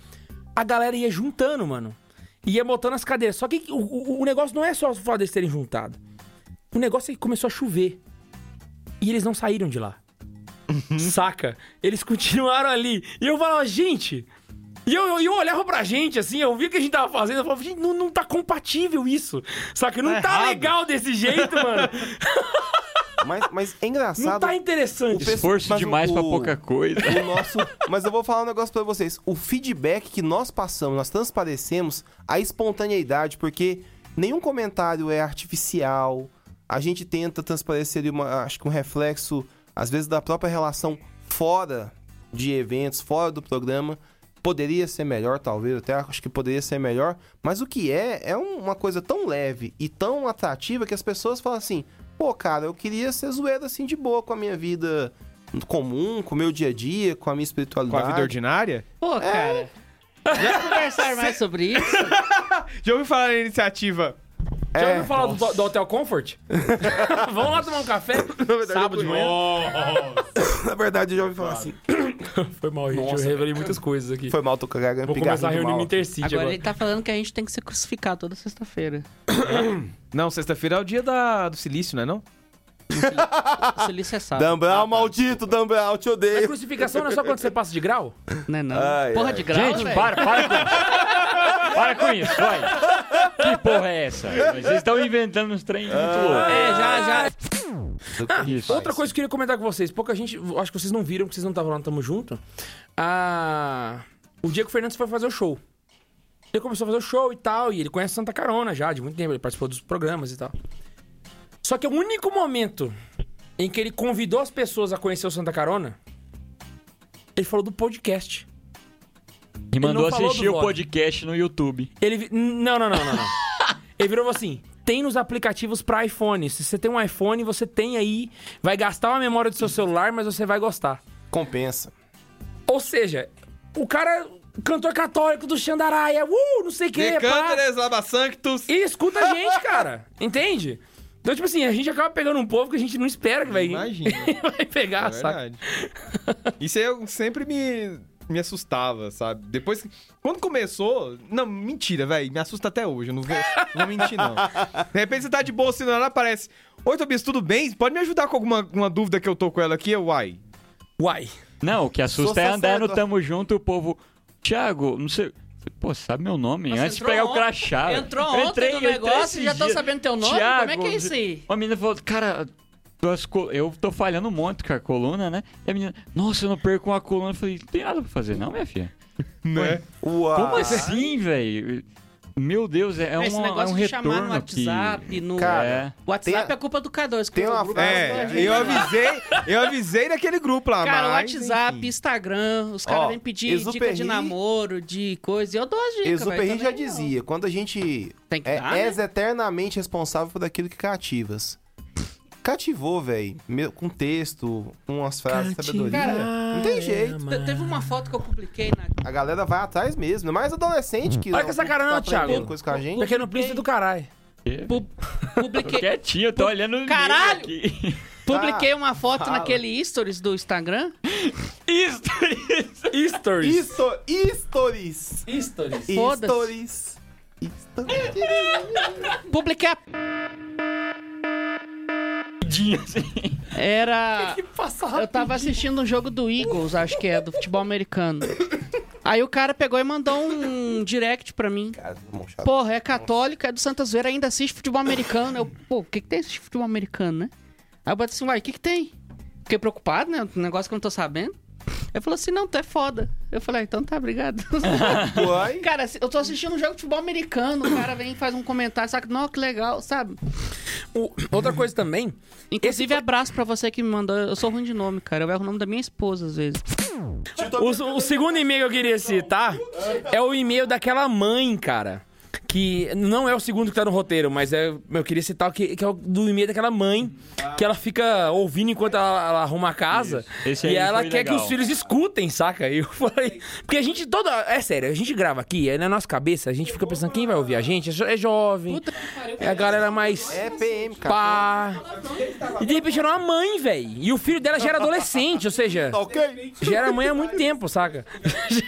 a galera ia juntando, mano. Ia botando as cadeiras. Só que o, o- o negócio não é só o fato deles terem juntado. O negócio é que começou a chover. E eles não saíram de lá. Saca? Eles continuaram ali. E eu falava, gente. E eu, eu olhava pra gente, assim, eu vi o que a gente tava fazendo, eu falava, gente, não, não tá compatível isso. Saca? Não Tá tá, errado. legal desse jeito, mano. Mas, mas é Não engraçado. tá interessante. pessoal- Esforço mas demais o- pra pouca coisa. o nosso. Mas eu vou falar um negócio pra vocês. O feedback que nós passamos, nós transparecemos a espontaneidade, porque nenhum comentário é artificial. A gente tenta transparecer ali uma, acho que um reflexo, às vezes, da própria relação fora de eventos, fora do programa. Poderia ser melhor, talvez, até acho que poderia ser melhor. Mas o que é, é um- uma coisa tão leve e tão atrativa que as pessoas falam assim: pô, cara, eu queria ser zoeiro assim de boa com a minha vida comum, com o meu dia a dia, com a minha Com espiritualidade. a vida ordinária? Pô, cara. Vamos conversar mais sobre isso? Já ouviu falar na iniciativa? Já É, ouviu falar do, do Hotel Comfort? Vamos lá tomar um café? Sábado de manhã. Na verdade, eu já ouvi falar assim. Foi mal, gente. Nossa, eu revelei muitas coisas aqui. Foi mal, tô cagando. Vou começar a reunir no Intercity Agora agora. ele tá falando que a gente tem que ser crucificado toda sexta-feira. Não, sexta-feira é o dia da, do silício, não é não? O silício é sábado. Dambral, maldito, Dambral, te A odeio. crucificação não é só quando você passa de grau? Não é não. Ai, Porra ai. de grau, Gente, velho. para, para com isso. Para com isso, vai. Que porra é essa? Vocês estão inventando uns trem muito loucos. É, já, já. Isso. Outra coisa que eu queria comentar com vocês. Pouca gente... Acho que vocês não viram, porque vocês não estavam lá no Tamo Junto. Ah, o Diego Fernandes foi fazer o show. Ele começou a fazer o show e tal, e ele conhece Santa Carona já, de muito tempo. Ele participou dos programas e tal. Só que o único momento em que ele convidou as pessoas a conhecer o Santa Carona, ele falou do podcast. E mandou assistir o podcast no YouTube. Ele. Não, não, não, não, não. ele virou assim: tem nos aplicativos pra iPhone. Se você tem um iPhone, você tem aí. Vai gastar uma memória do seu celular, mas você vai gostar. Compensa. Ou seja, o cara, cantor católico do Xandaraia, uh, não sei o que, pá. Laba Sanctus. E escuta a gente, cara. Entende? Então, tipo assim, a gente acaba pegando um povo que a gente não espera que vai, Imagina. vai pegar, É verdade. Isso aí eu sempre me, me assustava, sabe? Depois que. Quando começou. Não, mentira, velho. Me assusta até hoje. Eu não vou, não vou mentir, não. De repente você tá de boa assim, hora aparece. Oi, Tobias, tudo bem? Pode me ajudar com alguma uma dúvida que eu tô com ela aqui? Eu, Uai. Uai. Não, o que assusta Sou é andar no sacerdote. Tamo Junto o povo. Thiago, não sei. Pô, sabe meu nome? Nossa, Antes de pegar o ontem- crachá. Entrou ontem entrei- no negócio e já estão dias. sabendo teu nome? Thiago, Como é que é isso aí? Uma menina falou, cara, eu tô falhando muito com a coluna, né? E a menina, nossa, eu não perco uma coluna. Eu falei, não tem nada pra fazer, não, minha filha. Né? Uau. Como assim, velho? Meu Deus, é, é Esse uma- é negócio um de chamar retorno no WhatsApp, que... no... Cara, é. O WhatsApp tem- é culpa do K2. que tem uma grupo É, eu avisei, eu avisei naquele grupo lá, Cara, mas, WhatsApp, enfim. Instagram, os caras vêm pedir dica de namoro, de coisa. E eu dou as dicas, Exuperry velho, já dizia, quando a gente Tem que é, dar, né? és eternamente responsável por aquilo que cativas. Cativou, velho, com texto, com umas frases de sabedoria. Cara, não tem jeito. Te- Teve uma foto que eu publiquei na... A galera vai atrás mesmo, ainda mais adolescente que Olha com essa cara tá não, aprendendo Thiago. coisa com a gente. Pequeno príncipe do caralho. pu- publiquei, Quietinho, eu tô olhando Caralho! publiquei uma foto fala. naquele stories do Instagram. Stories. Isto, stories. Stories. Foda-se. Stories. Stories. Publiquei a... assim. Era... Passa Eu tava assistindo um jogo do Eagles, acho que é, do futebol americano. Aí o cara pegou e mandou um direct pra mim. Cara, chata. Porra, é católico, é do Santa Zoeira, ainda assiste futebol americano. Eu, pô, o que que tem assistir futebol americano, né? Aí eu bati assim, uai, o que que tem? Fiquei preocupado, né? Um negócio que eu não tô sabendo. Ele falou assim, não, tu é foda. Eu falei, ah, então tá, obrigado. Uai. cara, eu tô assistindo um jogo de futebol americano, o cara vem e faz um comentário, sabe? Não, que legal, sabe? O- outra coisa também. Inclusive, abraço pra você que me mandou. Eu sou ruim de nome, cara. Eu erro o nome da minha esposa às vezes. O, o segundo e-mail que eu queria citar é o e-mail daquela mãe, cara. Que não é o segundo que tá no roteiro, mas é, eu queria citar o que, que é o do e-mail daquela mãe, que ela fica ouvindo enquanto ela, ela arruma a casa. E ela quer que legal. os filhos escutem, saca? E eu falei. Porque a gente toda. É sério, a gente grava aqui, é na nossa cabeça, a gente fica pensando quem vai ouvir a gente. É, jo- é jovem, Puta que pariu. é a galera mais. É PM, cara. Pá. E de repente era uma mãe, velho. E o filho dela já era adolescente, ou seja. Tá ok? Já era mãe há muito tempo, saca?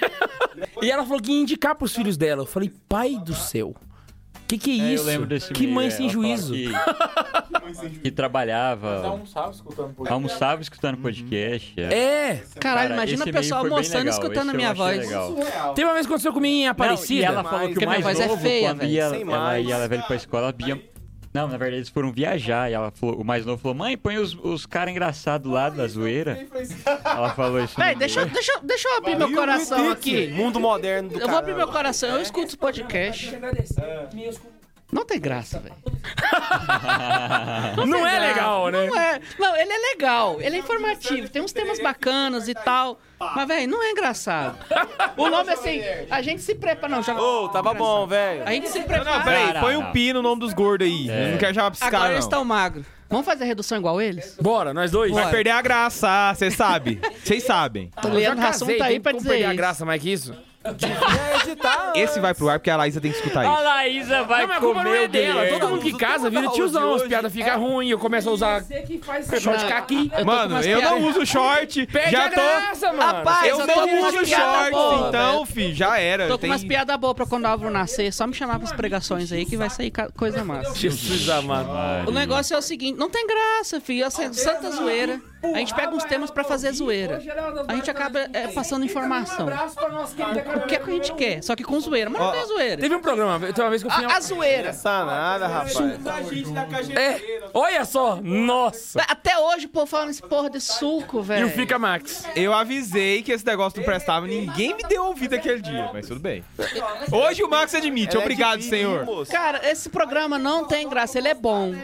e ela falou que ia indicar pros filhos dela. Eu falei, pai do céu. Que que é É, isso? eu lembro desse que mãe é, sem ela juízo. Que, que trabalhava, almoçava escutando podcast. almoçava escutando podcast. é. É. Caralho, Cara, imagina esse a pessoa meio foi bem almoçando e legal, escutando a esse minha voz. legal. Teve uma vez que aconteceu comigo em Não, Aparecida. e ela falou que Porque o minha mais voz é novo, feia, quando velho. ia, ela ia levar ele pra escola, Bia... Não, na verdade eles foram viajar e ela falou, o mais novo falou, mãe, põe os, os caras engraçados lá da zoeira. Ela falou isso. Véi, no deixa, deixa, deixa eu abrir meu coração aqui. Mundo moderno do Eu vou abrir meu coração, eu escuto os podcasts. Não tem graça, velho. Não é legal, né? Não é. Não, ele é legal, ele é informativo, tem uns temas bacanas e tal. Mas, velho, não é engraçado. O nome assim, a gente se prepara. Não, já. Ô, tava bom, velho. A gente se Não, prepara. não, peraí, Não, põe não. um pi no nome dos gordos aí. Eu não quero chamar pra Agora eles não. estão magros. Vamos fazer redução igual eles? Bora, nós dois. Bora. Vai perder a graça, você sabe. Vocês sabem. O Eu já Leandro Rassum tá aí pra dizer perder a isso. graça mais que isso? Editar. Esse vai pro ar porque a Laísa tem que escutar A isso. Laísa vai Não, mas a culpa não comer é o dela. Todo mundo que casa vira tiozão. As piadas ficam ruins. Eu começo a usar short Não, caqui. eu tô com Mano, umas eu não uso short. Perde já a tô. graça, mano. Rapaz, Eu eu não tô com umas uso piadas shorts, boas, então, fi, já era. Tô com Tem- umas piadas boas pra quando o Álvaro nascer. Só me chamar pras pregações aí que vai sair ca- coisa massa. Jesus amado. O negócio é o seguinte, não tem graça, filho. Assim, santa zoeira. A gente pega uns temas pra fazer zoeira. A gente acaba é, passando informação. O que é que a gente quer? Só que com zoeira. Mas não tem zoeira. Teve um programa, teve uma vez que eu fui... A, a zoeira. Nada, rapaz. É, olha só, nossa. Até hoje o povo falando esse porra de suco, E velho. o Fica Max. Eu avisei que esse negócio não prestava, ninguém me deu ouvido aquele dia, mas tudo bem. Hoje o Max admite, obrigado, senhor. Cara, esse programa não tem graça, ele é bom.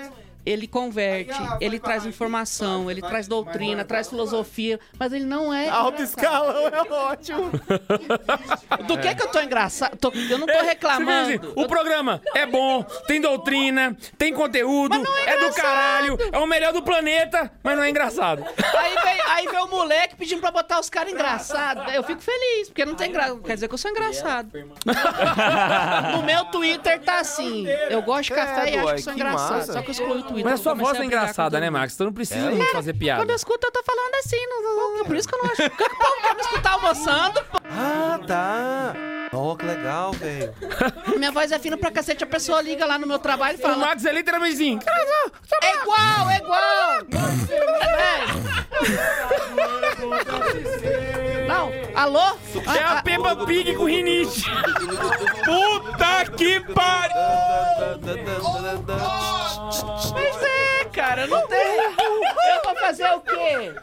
Ele converte, ele traz informação, ele traz doutrina, traz filosofia, mas ele não é. Alto escalão é ótimo. Do que que eu tô engraçado? Tô- eu não tô reclamando. assim, o programa é bom, tem doutrina, tem conteúdo, é é, do caralho, é o melhor do planeta, mas não é engraçado. Aí vem, aí vem o moleque pedindo pra botar os caras engraçados. Eu fico feliz, porque não tem graça. Quer dizer que eu sou engraçado. No meu Twitter tá assim. Eu gosto de café e Credo, acho que sou engraçado. Só que eu excluí o Twitter. Mas a sua voz é engraçada, né, Max? Você não precisa É, muito fazer piada. Quando eu escuto, eu tô falando assim. Por isso que eu não acho. Por que o povo quer me escutar almoçando? Ah, tá. Ó, que legal, velho. Minha voz é fina pra cacete. A pessoa liga lá no meu trabalho e O fala. Max é literalmente assim. É igual, é igual! É. Não, alô? É Ah, a Peppa Pig com rinite. Puta que pariu! Pois é, cara, não tem. Eu vou fazer o quê?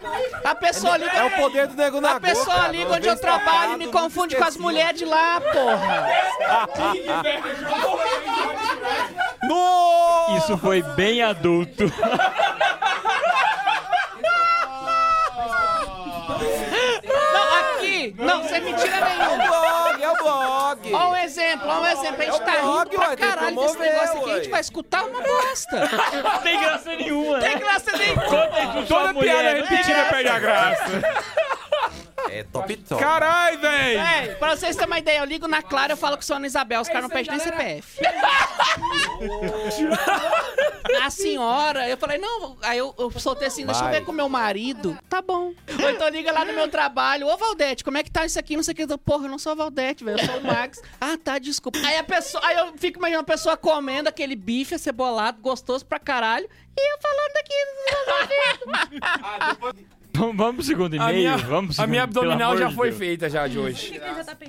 A pessoa liga. É o poder do nego na A pessoa liga onde eu trabalho e me confunde com as mulheres de lá, porra. No! Isso foi bem adulto. não, sem mentira É o nenhuma. blog, é o blog. Ó um exemplo, ó um exemplo. A gente tá É o blog, rindo pra ué, caralho desse negócio aqui. A gente vai escutar uma bosta. Não tem graça nenhuma, Tem né? graça nenhuma. Toda piada repetida perde a graça. É top top. Caralho, velho! É, pra vocês terem uma ideia, eu ligo na Clara eu falo que sou Ana Isabel, os caras não pedem nem CPF. A senhora, eu falei, não, aí eu, eu soltei assim, deixa eu ver com meu marido. Tá bom. Ou então liga lá no meu trabalho, ô Valdete, como é que tá isso aqui? Não sei o que. Eu, Porra, eu não sou a Valdete, velho, eu sou o Max. Ah, tá, desculpa. Aí a pessoa, aí eu fico imaginando a pessoa comendo aquele bife acebolado, gostoso pra caralho, e eu falando aqui. Vamos vamos pro segundo A e-mail? minha, Vamos pro a minha segundo, abdominal já foi Deus. feita já de hoje.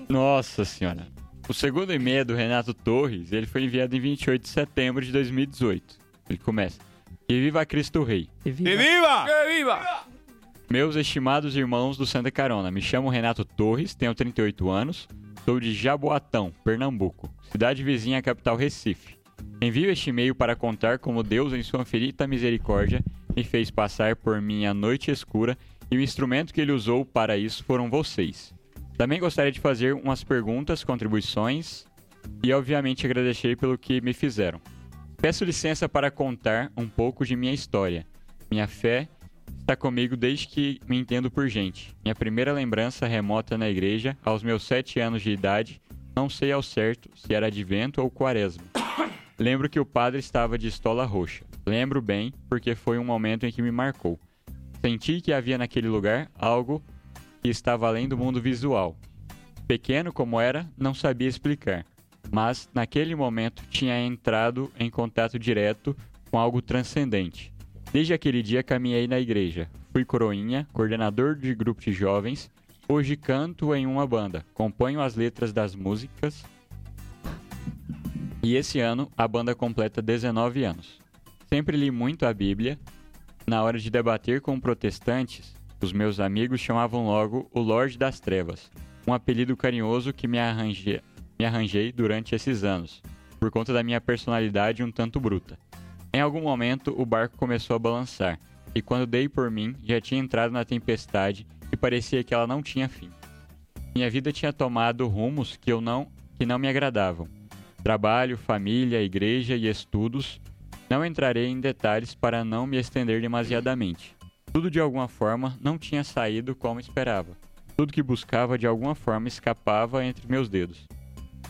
Nossa senhora. O segundo e-mail é do Renato Torres, ele foi enviado em 28 de setembro de 2018. Ele começa. E viva Cristo Rei. E viva! Viva! Meus estimados irmãos do Santa Carona, me chamo Renato Torres, tenho 38 anos, sou de Jaboatão, Pernambuco, cidade vizinha à capital Recife. Envio este e-mail para contar como Deus, em sua infinita misericórdia, me fez passar por minha noite escura e o instrumento que ele usou para isso foram vocês. Também gostaria de fazer umas perguntas, contribuições e, obviamente, agradecer pelo que me fizeram. Peço licença para contar um pouco de minha história. Minha fé está comigo desde que me entendo por gente. Minha primeira lembrança remota na igreja, aos meus sete anos de idade, não sei ao certo se era advento ou quaresma. Lembro que o padre estava de estola roxa. Lembro bem, porque foi um momento em que me marcou. Senti que havia naquele lugar algo que estava além do mundo visual. Pequeno como era, não sabia explicar. mas naquele momento tinha entrado em contato direto com algo transcendente. Desde aquele dia caminhei na igreja. Fui coroinha, coordenador de grupo de jovens. Hoje canto em uma banda, componho as letras das músicas. E esse ano a banda completa 19 anos. Sempre li muito a Bíblia. Na hora de debater com protestantes, os meus amigos chamavam logo o Lorde das Trevas, um apelido carinhoso que me arranjei, me arranjei durante esses anos, por conta da minha personalidade um tanto bruta. Em algum momento, o barco começou a balançar, e quando dei por mim, já tinha entrado na tempestade e parecia que ela não tinha fim. Minha vida tinha tomado rumos que eu não que não me agradavam. Trabalho, família, igreja e estudos. Não entrarei em detalhes para não me estender demasiadamente. Tudo de alguma forma não tinha saído como esperava. Tudo que buscava de alguma forma escapava entre meus dedos.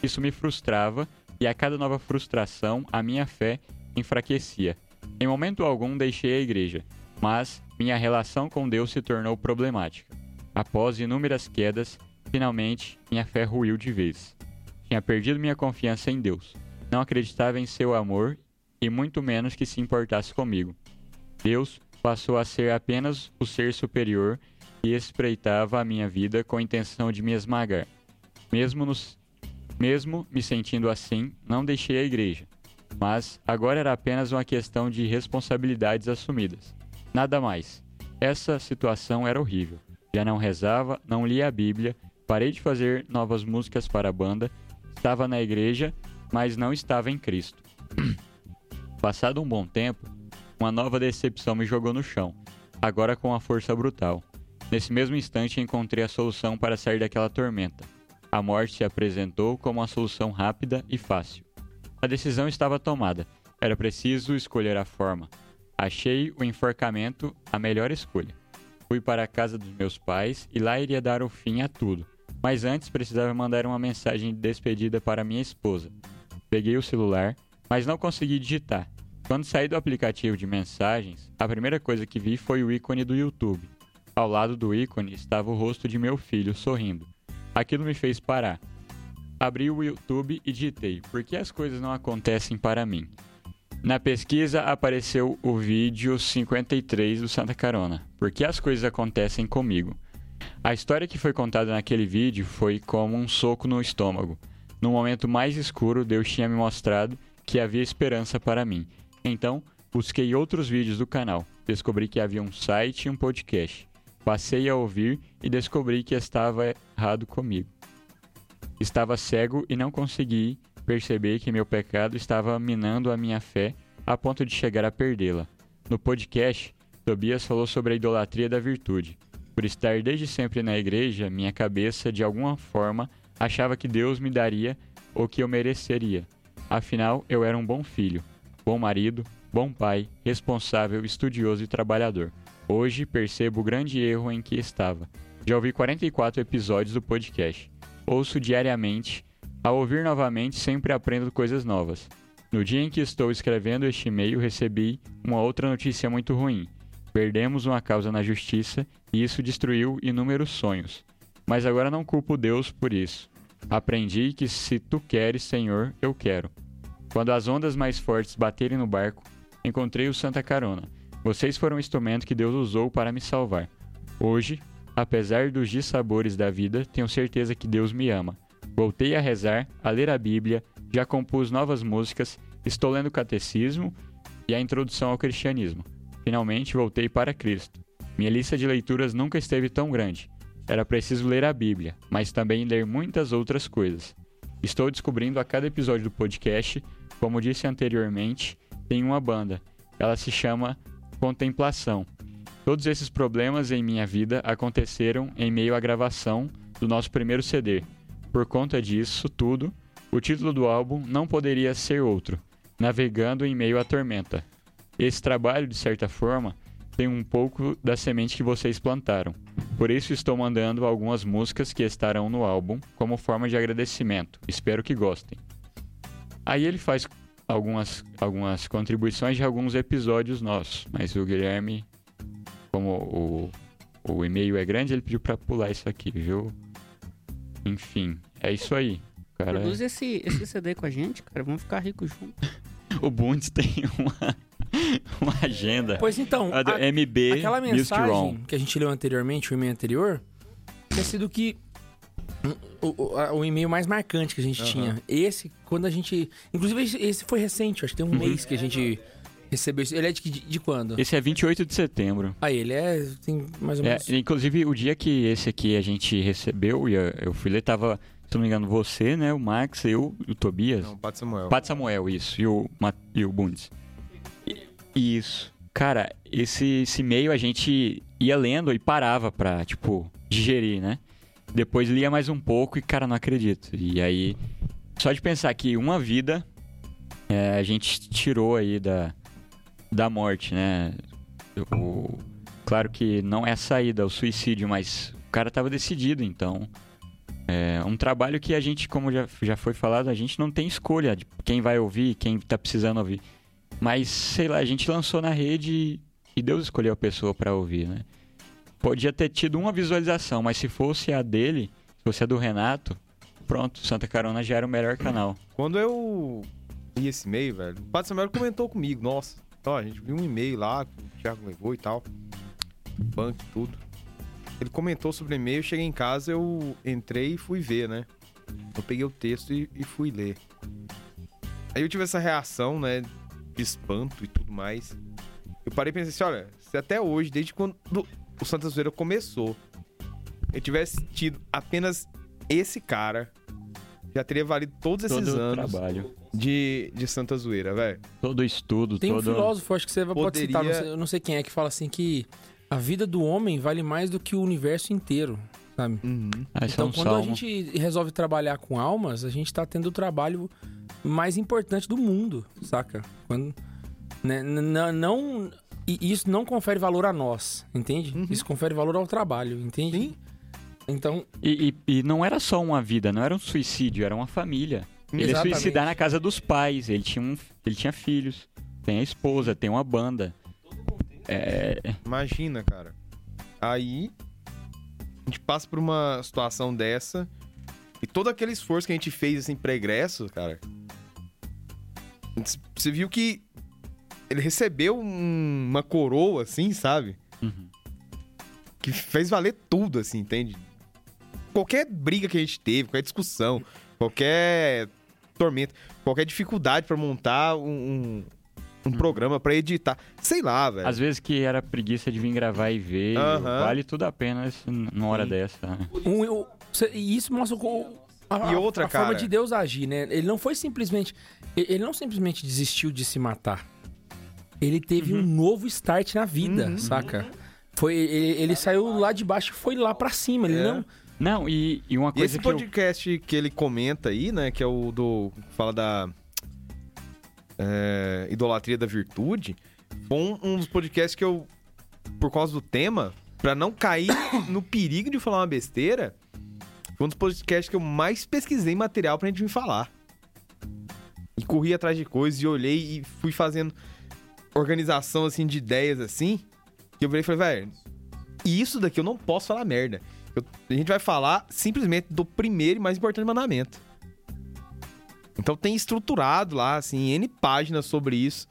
Isso me frustrava e a cada nova frustração a minha fé enfraquecia. Em momento algum deixei a igreja, mas minha relação com Deus se tornou problemática. Após inúmeras quedas, finalmente minha fé ruiu de vez. Tinha perdido minha confiança em Deus. Não acreditava em seu amor e muito menos que se importasse comigo. Deus passou a ser apenas o ser superior e espreitava a minha vida com a intenção de me esmagar. Mesmo, nos, mesmo me sentindo assim, não deixei a igreja. Mas agora era apenas uma questão de responsabilidades assumidas. Nada mais. Essa situação era horrível. Já não rezava, não lia a Bíblia, parei de fazer novas músicas para a banda, estava na igreja, mas não estava em Cristo. Passado um bom tempo, uma nova decepção me jogou no chão, agora com uma força brutal. Nesse mesmo instante encontrei a solução para sair daquela tormenta. A morte se apresentou como uma solução rápida e fácil. A decisão estava tomada. Era preciso escolher a forma. Achei o enforcamento a melhor escolha. Fui para a casa dos meus pais e lá iria dar o fim a tudo. Mas antes precisava mandar uma mensagem de despedida para minha esposa. Peguei o celular, mas não consegui digitar. Quando saí do aplicativo de mensagens, a primeira coisa que vi foi o ícone do YouTube. Ao lado do ícone estava o rosto de meu filho sorrindo. Aquilo me fez parar. Abri o YouTube e digitei: Por que as coisas não acontecem para mim? Na pesquisa apareceu o vídeo 53 do Santa Carona. Por que as coisas acontecem comigo? A história que foi contada naquele vídeo foi como um soco no estômago. No momento mais escuro, Deus tinha me mostrado que havia esperança para mim. Então, busquei outros vídeos do canal. Descobri que havia um site e um podcast. Passei a ouvir e descobri que estava errado comigo. Estava cego e não consegui perceber que meu pecado estava minando a minha fé a ponto de chegar a perdê-la. No podcast, Tobias falou sobre a idolatria da virtude. Por estar desde sempre na igreja, minha cabeça, de alguma forma, achava que Deus me daria o que eu mereceria. Afinal, eu era um bom filho, bom marido, bom pai, responsável, estudioso e trabalhador. Hoje percebo o grande erro em que estava. Já ouvi 44 episódios do podcast. Ouço diariamente. Ao ouvir novamente, sempre aprendo coisas novas. No dia em que estou escrevendo este e-mail, recebi uma outra notícia muito ruim. Perdemos uma causa na justiça e isso destruiu inúmeros sonhos. Mas agora não culpo Deus por isso. Aprendi que se tu queres, Senhor, eu quero. Quando as ondas mais fortes baterem no barco, encontrei o Santa Carona. Vocês foram o instrumento que Deus usou para me salvar. Hoje, apesar dos dissabores da vida, tenho certeza que Deus me ama. Voltei a rezar, a ler a Bíblia, já compus novas músicas, estou lendo o catecismo e a introdução ao cristianismo. Finalmente voltei para Cristo. Minha lista de leituras nunca esteve tão grande. Era preciso ler a Bíblia, mas também ler muitas outras coisas. Estou descobrindo a cada episódio do podcast, como disse anteriormente, tem uma banda. Ela se chama Contemplação. Todos esses problemas em minha vida aconteceram em meio à gravação do nosso primeiro CD. Por conta disso tudo, o título do álbum não poderia ser outro: Navegando em Meio à Tormenta. Esse trabalho, de certa forma, tem um pouco da semente que vocês plantaram. Por isso estou mandando algumas músicas que estarão no álbum como forma de agradecimento. Espero que gostem. Aí ele faz algumas, algumas contribuições de alguns episódios nossos, mas o Guilherme, como o, o e-mail é grande, ele pediu para pular isso aqui, viu? Enfim, é isso aí. cara. Produz esse, esse CD com a gente, cara. Vamos ficar ricos juntos. O Bundes tem uma, uma agenda. Pois então, A do a- MB aquela mensagem que a gente leu anteriormente, o e-mail anterior, tinha sido que o, o- o e-mail mais marcante que a gente tinha. Esse, quando a gente. Inclusive, esse- foi recente, acho que tem um mês que a gente recebeu isso. Ele é de, de, quando? Esse é 28 de setembro. Ah, ele é. Tem mais ou É, menos. inclusive, o dia que esse aqui a gente recebeu, e eu, eu fui ler, tava, se não me engano, você, né? O Max, eu, o Tobias. Não, Pato Samuel. Pato Samuel, isso. E o, e o Bundes. Isso. Cara, esse, esse e-mail a gente ia lendo e parava pra, tipo, digerir, né? Depois lia mais um pouco e, cara, não acredito. E aí, só de pensar que uma vida é, a gente tirou aí da, da morte, né? O, claro que não é a saída, é o suicídio, mas o cara tava decidido, então. É um trabalho que a gente, como já, já foi falado, a gente não tem escolha de quem vai ouvir, quem tá precisando ouvir. Mas, sei lá, a gente lançou na rede e- Deus escolheu a pessoa pra ouvir, né? Podia ter tido uma visualização, mas se fosse a dele, se fosse a do Renato, pronto, Santa Carona já era o melhor canal. Quando eu li esse e-mail, velho, o Pato Samuel comentou comigo, nossa, ó, a gente viu um e-mail lá que o Thiago levou e tal, e tudo. Ele comentou sobre o e-mail, cheguei em casa, eu entrei e fui ver, né? Eu peguei o texto e, e fui ler. Aí eu tive essa reação, né, espanto e tudo mais. Eu parei e pensei assim, olha, se até hoje, desde quando o Santa Zoeira começou, eu tivesse tido apenas esse cara, já teria valido todos esses todo anos trabalho, de, de Santa Zoeira, velho. todo o estudo, Tem um todo... filósofo, acho que você pode Poderia- citar, não sei, eu não sei quem é, que fala assim que a vida do homem vale mais do que o universo inteiro, sabe? Ah, esse é Então, um quando a salmo. gente resolve trabalhar com almas, a gente tá tendo o trabalho mais importante do mundo, saca? Quando, né, não, e isso não confere valor a nós, entende? Isso confere valor ao trabalho, entende? Sim. Então, E, e- e não era só uma vida, não era um suicídio, era uma família. Ele ia Exatamente. suicidar na casa dos pais, ele tinha, um, ele tinha filhos, tem a esposa, tem uma banda. É, Imagina, cara. Aí a gente passa por uma situação dessa e todo aquele esforço que a gente fez assim pregresso, cara. Você viu que ele recebeu um- uma coroa assim, sabe? Uhum. Que fez valer tudo assim, entende? Qualquer briga que a gente teve, qualquer discussão, qualquer tormento, qualquer dificuldade pra montar um, um, um programa pra editar, sei lá, velho. às vezes que era preguiça de vir gravar e ver, Aham. vale tudo a pena numa hora dessa. né? um- o- cê- e isso mostra o- a, E outra, a forma cara. de Deus agir, né? Ele não foi simplesmente. Ele não simplesmente desistiu de se matar. Ele teve Uhum. um novo start na vida, saca? Foi, ele, ele saiu lá de baixo e foi lá pra cima. Ele É. não. Não, e, e uma E coisa esse que eu... podcast que ele comenta aí, né, que é o do. fala da. É, idolatria da virtude, foi um, dos podcasts que eu, por causa do tema, pra não cair no perigo de falar uma besteira, foi um dos podcasts que eu mais pesquisei material pra gente vir falar. E corri atrás de coisas e olhei e fui fazendo organização assim de ideias assim. E eu virei e falei, velho, isso daqui eu não posso falar merda. Eu- a gente vai falar simplesmente do primeiro e mais importante mandamento. Então tem estruturado lá, assim, N páginas sobre isso,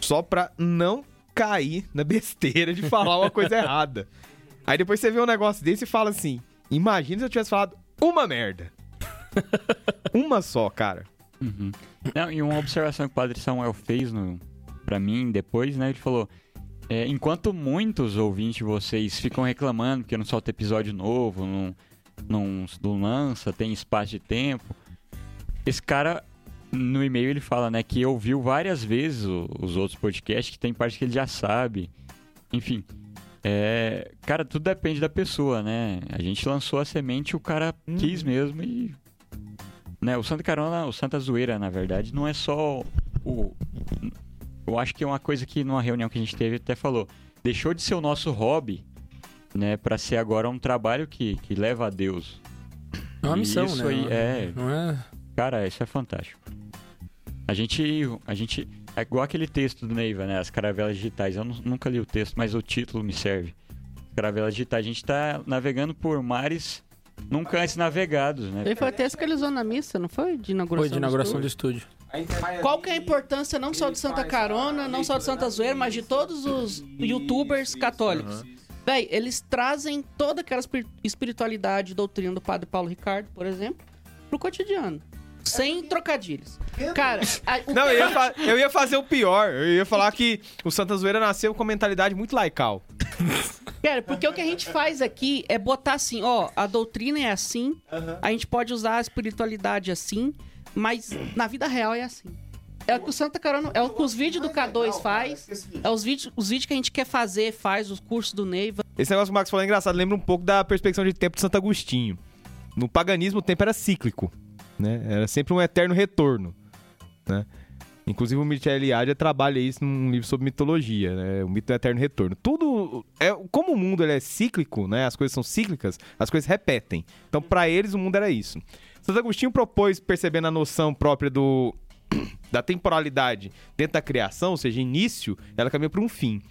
só pra não cair na besteira de falar uma coisa errada. Aí depois você vê um negócio desse e fala assim: imagina se eu tivesse falado uma merda. uma só, cara. Uhum. Não, e uma observação que o Padre Samuel fez no, pra mim depois, né? Ele falou: é, enquanto muitos ouvintes de vocês ficam reclamando porque não solta episódio novo, não, não, não lança, tem espaço de tempo, esse cara. No e-mail ele fala, né, que ouviu várias vezes o- os outros podcasts, que tem parte que ele já sabe. Enfim, é, cara, tudo depende da pessoa, né? A gente lançou a semente, o cara quis mesmo e né, o Santa Carona, o Santa Zoeira, na verdade, não é só o. Eu acho que é uma coisa que numa reunião que a gente teve até falou. Deixou de ser o nosso hobby, né, para ser agora um trabalho que, que leva a Deus. É uma E missão, isso né? aí é- Não é. Cara, isso é fantástico. A gente, a gente, é igual aquele texto do Neiva, né, as caravelas digitais. Eu nu- nunca li o texto, mas o título me serve. Caravelas digitais. A gente tá navegando por mares Nunca antes navegados, né? Ele foi até esse que ele usou na missa, não foi? De inauguração. Foi de do inauguração do estúdio. estúdio. Qual que é a importância não só de Santa Carona, não só de Santa Zoeira, mas de todos os youtubers católicos? Véi, eles trazem toda aquela espir- espiritualidade e doutrina do Padre Paulo Ricardo, por exemplo, pro cotidiano. Sem trocadilhos. Cara, a- o Não, que- eu ia, fa- eu ia fazer o pior. Eu ia falar que o Santa Zoeira nasceu com mentalidade muito laical. Cara, porque o que a gente faz aqui é botar assim, ó, a doutrina é assim, a gente pode usar a espiritualidade assim, mas na vida real é assim. É o que o Santa Carona, é o que os vídeos do K2 faz, é os vídeos, os vídeos que a gente quer fazer, faz, os cursos do Neiva. Esse negócio que o Max falou é engraçado. Lembra um pouco da perspectiva de tempo de Santo Agostinho. No paganismo, o tempo era cíclico. Né? Era sempre um eterno retorno. Né? Inclusive, o Michel Eliade trabalha isso num livro sobre mitologia, né? o mito do eterno retorno. Tudo. É, como o mundo é cíclico, né? as coisas são cíclicas, as coisas repetem. Então, para eles, o mundo era isso. Santo Agostinho propôs, percebendo a noção própria do, da temporalidade dentro da criação, ou seja, início, ela caminha para um fim.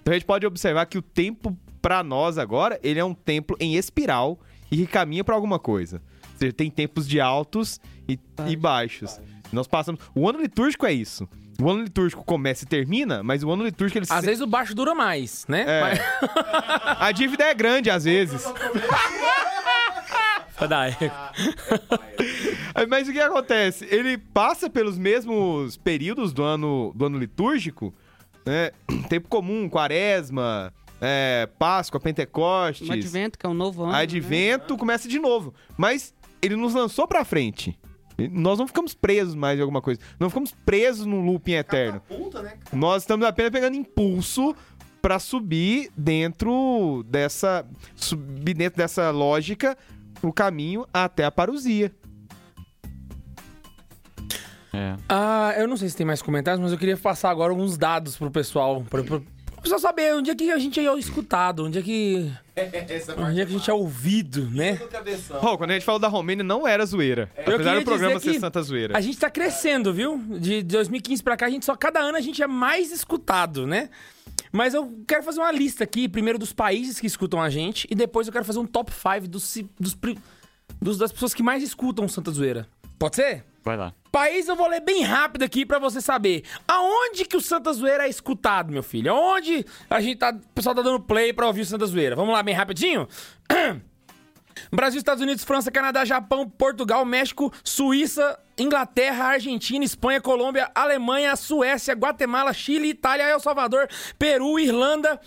Então a gente pode observar que o tempo para nós agora, ele é um tempo em espiral e que caminha para alguma coisa. Seja, tem tempos de altos e, e baixos. Nós passamos, o ano litúrgico é isso. O ano litúrgico começa e termina, mas o ano litúrgico ele Às se- vezes o baixo dura mais, né? É. Mas- a dívida é grande às vezes. Mas o que acontece? Ele passa pelos mesmos períodos do ano, do ano litúrgico, né? Tempo comum, quaresma, é, Páscoa, Pentecostes. O Advento, que é um novo ano. né? Advento começa de novo. Mas ele nos lançou pra frente. Nós não ficamos presos mais em alguma coisa. Não ficamos presos num looping eterno. Catapulta, né? Nós estamos apenas pegando impulso pra subir dentro dessa subir dentro dessa lógica o caminho até a parousia. É. Ah, eu não sei se tem mais comentários, mas eu queria passar agora alguns dados pro pessoal. Pra, pra, pessoal saber onde é que a gente é escutado, onde é que. Essa Onde é que a gente é ouvido, né? Oh, quando a gente falou da Romênia, não era zoeira. Eu Apesar do programa ser Santa Zoeira. A gente tá crescendo, viu? De 2015 pra cá, a gente só cada ano a gente é mais escutado, né? Mas eu quero fazer uma lista aqui, primeiro dos países que escutam a gente, e depois eu quero fazer um top 5 dos, dos, dos- das pessoas que mais escutam Santa Zoeira. Pode ser? Vai lá. País eu vou ler bem rápido aqui pra você saber. Aonde que o Santa Zoeira é escutado, meu filho? Aonde a gente tá, o pessoal tá dando play pra ouvir o Santa Zoeira? Vamos lá, bem rapidinho? Brasil, Estados Unidos, França, Canadá, Japão, Portugal, México, Suíça, Inglaterra, Argentina, Espanha, Colômbia, Alemanha, Suécia, Guatemala, Chile, Itália, El Salvador, Peru, Irlanda,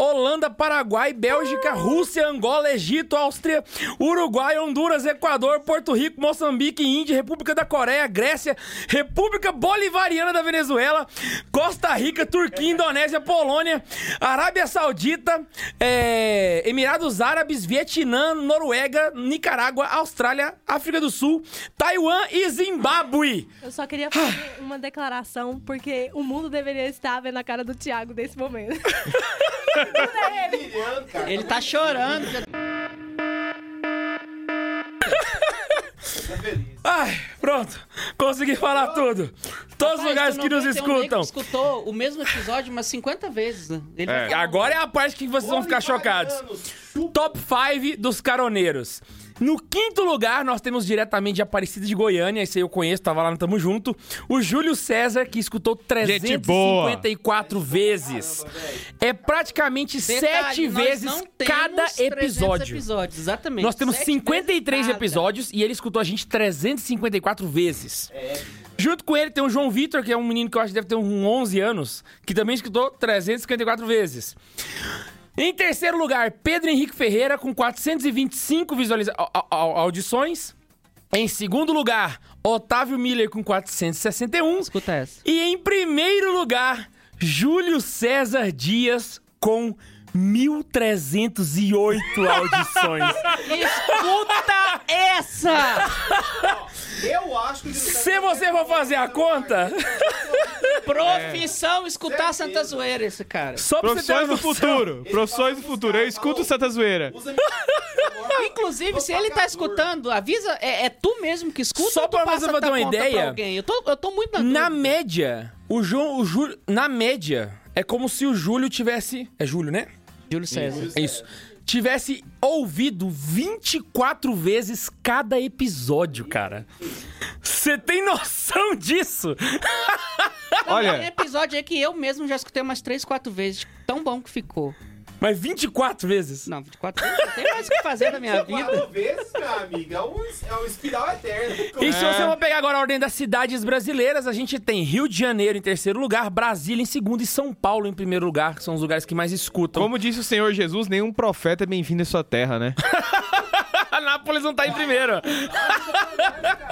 Holanda, Paraguai, Bélgica, Rússia, Angola, Egito, Áustria, Uruguai, Honduras, Equador, Porto Rico, Moçambique, Índia, República da Coreia, Grécia, República Bolivariana da Venezuela, Costa Rica, Turquia, Indonésia, Polônia, Arábia Saudita, é, Emirados Árabes, Vietnã, Noruega, Nicarágua, Austrália, África do Sul, Taiwan e Zimbábue. Eu só queria fazer uma declaração, porque o mundo deveria estar vendo a cara do Thiago nesse momento. Ele tá chorando. Ai, pronto. Consegui falar tudo. Todos os Rapaz, lugares tu que nos um escutam. escutou o mesmo episódio umas 50 vezes. né? Ele vai É, agora é a parte que vocês vão ficar chocados. Top 5 dos caroneiros. No quinto lugar, nós temos diretamente de Aparecida de Goiânia, esse aí eu conheço, tava lá no Tamo Junto. O Júlio César, que escutou Gente boa. 354 vezes. É praticamente Detalhe, sete vezes cada 300 episódio. episódios, exatamente. Nós temos Sete 53 vezes cada. episódios e ele escutou a gente 354 vezes. Junto com ele tem o João Vitor, que é um menino que eu acho que deve ter uns 11 anos, que também escutou 354 vezes. Em terceiro lugar, Pedro Henrique Ferreira, com 425 visualiza au- au- au- audições. Em segundo lugar, Otávio Miller, com 461. Escuta essa. E em primeiro lugar, Júlio César Dias, com 1.308 audições. Escuta essa! Eu acho que... Se você for fazer a conta, Profissão escutar Santa Zoeira, esse cara. só pra você ter Profissões do noção. futuro. Profissões do futuro. Eu escuto Santa Zoeira. Inclusive, se ele tá escutando, avisa, é, é tu mesmo que escuta Só ou tu pra passa você ter tua uma conta pra ideia, alguém? Eu tô, eu tô muito na, Na dúvida. média, o João, o Júlio, na média, é como se o Júlio tivesse, é Júlio, né? Júlio César. É isso. tivesse ouvido 24 vezes cada episódio, cara. Você tem noção disso? Tem Olha, episódio aí que eu mesmo já escutei umas 3, 4 vezes. Tão bom que ficou. Mas 24 vezes? Não, 24 vezes. Não tem mais o que fazer na minha vida. Quatro vezes, meu amigo. É um, é um espiral eterno. E se você for pegar agora a ordem das cidades brasileiras, a gente tem Rio de Janeiro em terceiro lugar, Brasília em segundo e São Paulo em primeiro lugar, que são os lugares que mais escutam. como disse o Senhor Jesus, nenhum profeta é bem-vindo à sua terra, né? Anápolis não tá em primeiro.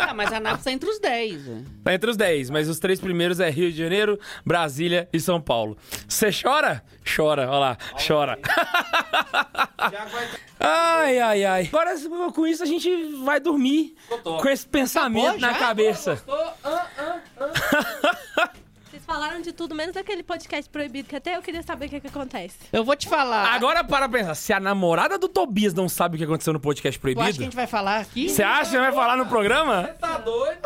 Ah, mas a Nápoles tá entre os 10. velho. Tá entre os 10, mas os três primeiros é Rio de Janeiro, Brasília e São Paulo. Você chora? Chora, olha lá, chora. Ai, ai, ai. Agora, com isso, a gente vai dormir com esse pensamento Acabou na cabeça. Vocês falaram de tudo, menos daquele podcast proibido, que até eu queria saber o que, que acontece. Eu vou te falar. Agora, para pensar, se a namorada do Tobias não sabe o que aconteceu no podcast Tu acha que a proibido, gente vai falar aqui? você acha que vai falar no programa? Tá doido?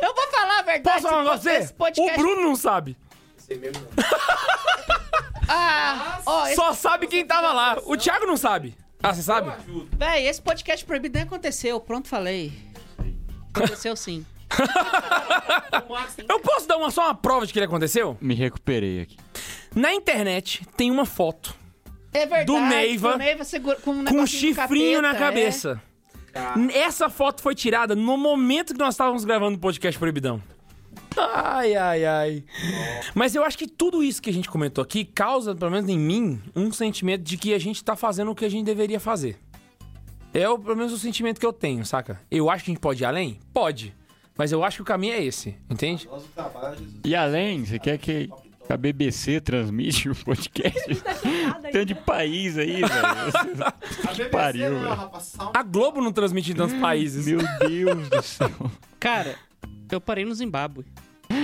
Eu vou falar a verdade. Posso falar um negócio pra esse você? podcast... O Bruno não sabe. Sei mesmo não. Ah, ó, esse... Só sabe quem tava lá. O Thiago não sabe. Ah, você sabe? Véi, esse podcast proibido nem aconteceu. Pronto, falei. Aconteceu sim. Eu posso dar uma, só uma prova de que ele aconteceu? Me recuperei aqui. Na internet tem uma foto É verdade. Do Neiva, o segura, com um, com um negocinho chifrinho na capeta, cabeça. Essa foto foi tirada no momento que nós estávamos gravando o podcast Proibidão. Ai, ai, ai. Mas eu acho que tudo isso que a gente comentou aqui causa, pelo menos em mim, um sentimento de que a gente tá fazendo o que a gente deveria fazer. É o, pelo menos o sentimento que eu tenho, saca? Eu acho que a gente pode ir além? Pode. Mas eu acho que o caminho é esse, entende? E além, você quer que a BBC transmite o podcast? Tá chocada Tem de ainda. país aí, velho. A BBC pariu, não, velho. A Globo não transmite em tantos países. Meu Deus do céu. Cara, eu parei no Zimbábue.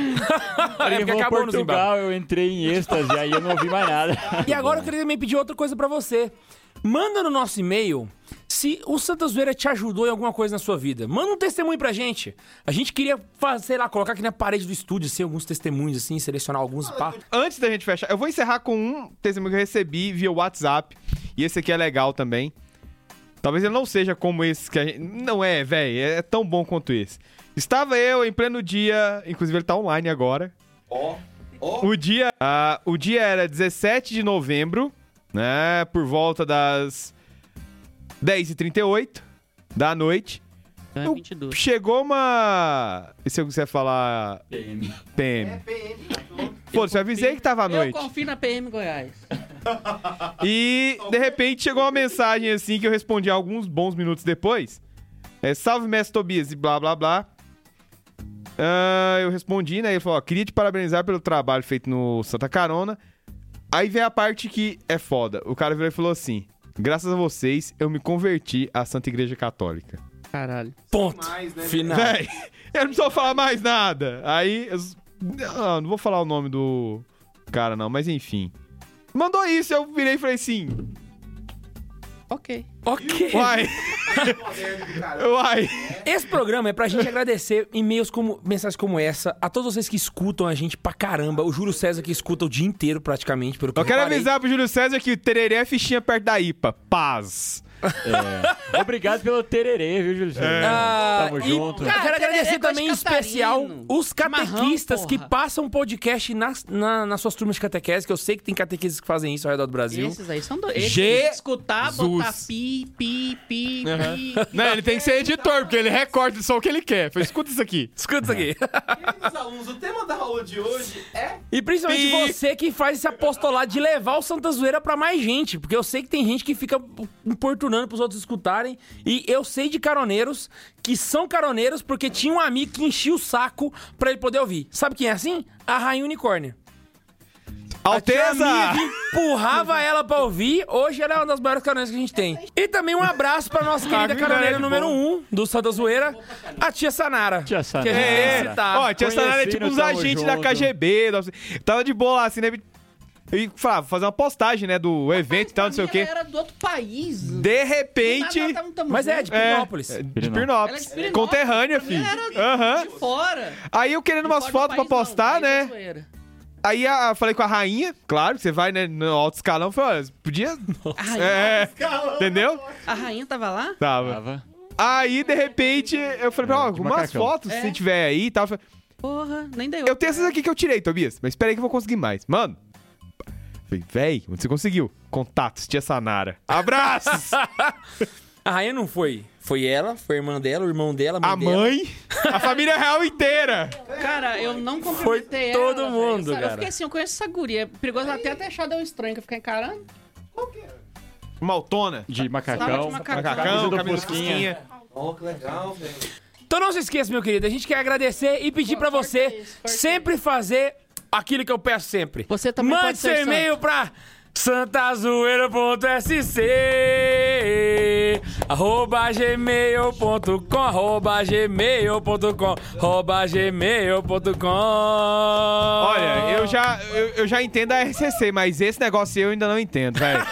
É porque acabou no Zimbábue. Portugal, eu entrei em êxtase, aí eu não ouvi mais nada. E agora eu queria também pedir outra coisa pra você. Manda no nosso e-mail se o Santa Zoeira te ajudou em alguma coisa na sua vida. Manda um testemunho pra gente. A gente queria, fazer, sei lá, colocar aqui na parede do estúdio, assim, alguns testemunhos, assim, selecionar alguns pá. Antes da gente fechar, eu vou encerrar com um testemunho que eu recebi via WhatsApp. E esse aqui é legal também. Talvez ele não seja como esse que a gente. Não é, velho. É tão bom quanto esse. Estava eu em pleno dia. Inclusive, ele tá online agora. Ó, ó. O dia. ah, o dia era 17 de novembro, né? Por volta das 10h38 da noite. É, Eu- 22. Chegou uma. E se eu quiser falar PM. PM? PM. Foda-se, eu avisei que tava à Eu noite. confio na PM Goiás. E de repente chegou uma mensagem assim que eu respondi alguns bons minutos depois. É, Salve, mestre Tobias e blá blá blá. Ah, eu respondi, né? Ele falou: ó, queria te parabenizar pelo trabalho feito no Santa Carona. Aí vem a parte que é foda. O cara virou e falou assim: graças a vocês, eu me converti à Santa Igreja Católica. Caralho. Ponto. Mais, né, Final. Véi, eu não preciso falar mais nada. Aí, eu, não, não vou falar o nome do cara, não, mas enfim. Mandou isso, eu virei e falei assim: Ok. Ok. uai, uai. Esse programa é pra gente agradecer e-mails como mensagens como essa, a todos vocês que escutam a gente pra caramba. O Júlio César que escuta o dia inteiro, praticamente, pelo que Eu quero reparei. avisar pro Júlio César que o tereré é fichinha perto da IPA. Paz. É. Obrigado pelo tererê, viu, Júlio? César? Ah, Tamo e junto. Eu quero Cara, agradecer é também em especial os catequistas que porra. passam podcast nas, na- nas suas turmas de catequese, que eu sei que tem catequistas que fazem isso ao redor do Brasil. Esses aí são dois. Jesus. Escutar, botar pi, pi, pi, pi. Não, ele tem que ser editor, porque ele recorta só o que ele quer. Falei, Escuta isso aqui. Escuta isso aqui. Queridos alunos, o tema da aula de hoje é E principalmente Pi. você que faz esse apostolado de levar o Santa Zoeira pra mais gente. Porque eu sei que tem gente que fica importunando pros outros escutarem. E eu sei de caroneiros que são caroneiros porque tinha um amigo que enchia o saco pra ele poder ouvir. Sabe quem é assim? A Rainha Unicórnio. A Alteza! Mia empurrava ela pra ouvir. Hoje ela é uma das maiores caroneiras que a gente tem. E também um abraço pra nossa querida Ah, caroneira que número bom. um do Santa Zoeira, a tia Sanara. Tia Sanara. Que a gente É, ó, tia Sanara é tipo uns Tamo agentes da. KGB. da- Tava de boa lá, assim, né? E falava, fazer uma postagem, né, do evento e tal, não sei o quê. Ela era do outro país. De repente... Tava- Mas é de É, Pirinópolis. é, de Pirinópolis. É de Conterrânea, filho. era Aham. De fora. Aí eu querendo umas fotos pra não, postar, país é né? Aí a- falei com a rainha, claro, você vai né, no alto escalão, falei, olha, podia. A rainha, É, entendeu? a rainha tava lá? Tava. Tava. Aí, de repente, eu falei, ela, de algumas fotos, É. se tiver aí e tal. Eu Porra, nem deu. Eu tenho essas aqui que eu tirei, Tobias, mas espera aí que eu vou conseguir mais. Mano. Falei, véi, onde você conseguiu? Contatos, tia Sanara. Abraços! A rainha não foi. Foi ela, foi a irmã dela, o irmão dela, a mãe a dela. mãe, a família real inteira. Cara, eu não cumprimentei Foi todo ela, mundo, velho. Sabe, Eu cara. fiquei assim, eu conheço essa guria. É perigoso até até achar deu estranho que eu fiquei encarando. Maltona. De Tava macacão. de macacão. Macacão, Camisa Fusquinha. Oh, que legal, velho. Então não se esqueça, meu querido, a gente quer agradecer e pedir pra Corta você sempre fazer aquilo que eu peço sempre. Você também Mande seu e-mail pra santazoeira.sc arroba gmail.com arroba gmail.com arroba gmail.com Olha, eu já, eu, eu já entendo a RCC, mas esse negócio eu ainda não entendo, velho.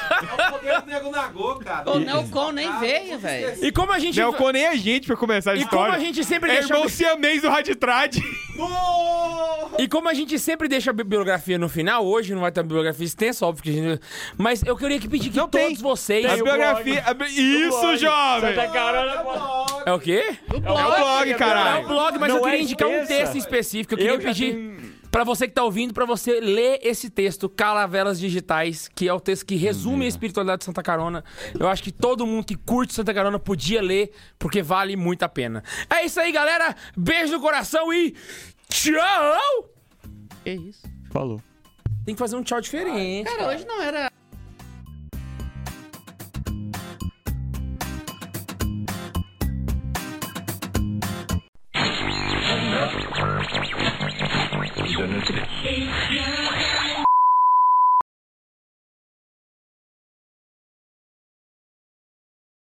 É o Neocon nem veio, velho. E como a gente... Não nem a gente pra começar a E como história. a gente sempre É deixa... irmão siamês do Raditrad. E como a gente sempre deixa a bibliografia no final, hoje não vai ter uma bibliografia extensa, óbvio que a gente... Mas eu queria que pedir que Não tem. todos vocês... A biografia... a bi- Isso, jovem! É o quê? É o blog, É caralho. um blog, mas Não eu queria é indicar um texto específico. Eu queria Eu pedir tenho- pra você que tá ouvindo, pra você ler esse texto, Calaveras Digitais, que é o texto que resume a espiritualidade de Santa Carona. Eu acho que todo mundo que curte Santa Carona podia ler, porque vale muito a pena. É isso aí, galera. Beijo no coração e tchau! Que isso? Falou. Tem que fazer um tchau diferente. Cara, cara. hoje não era.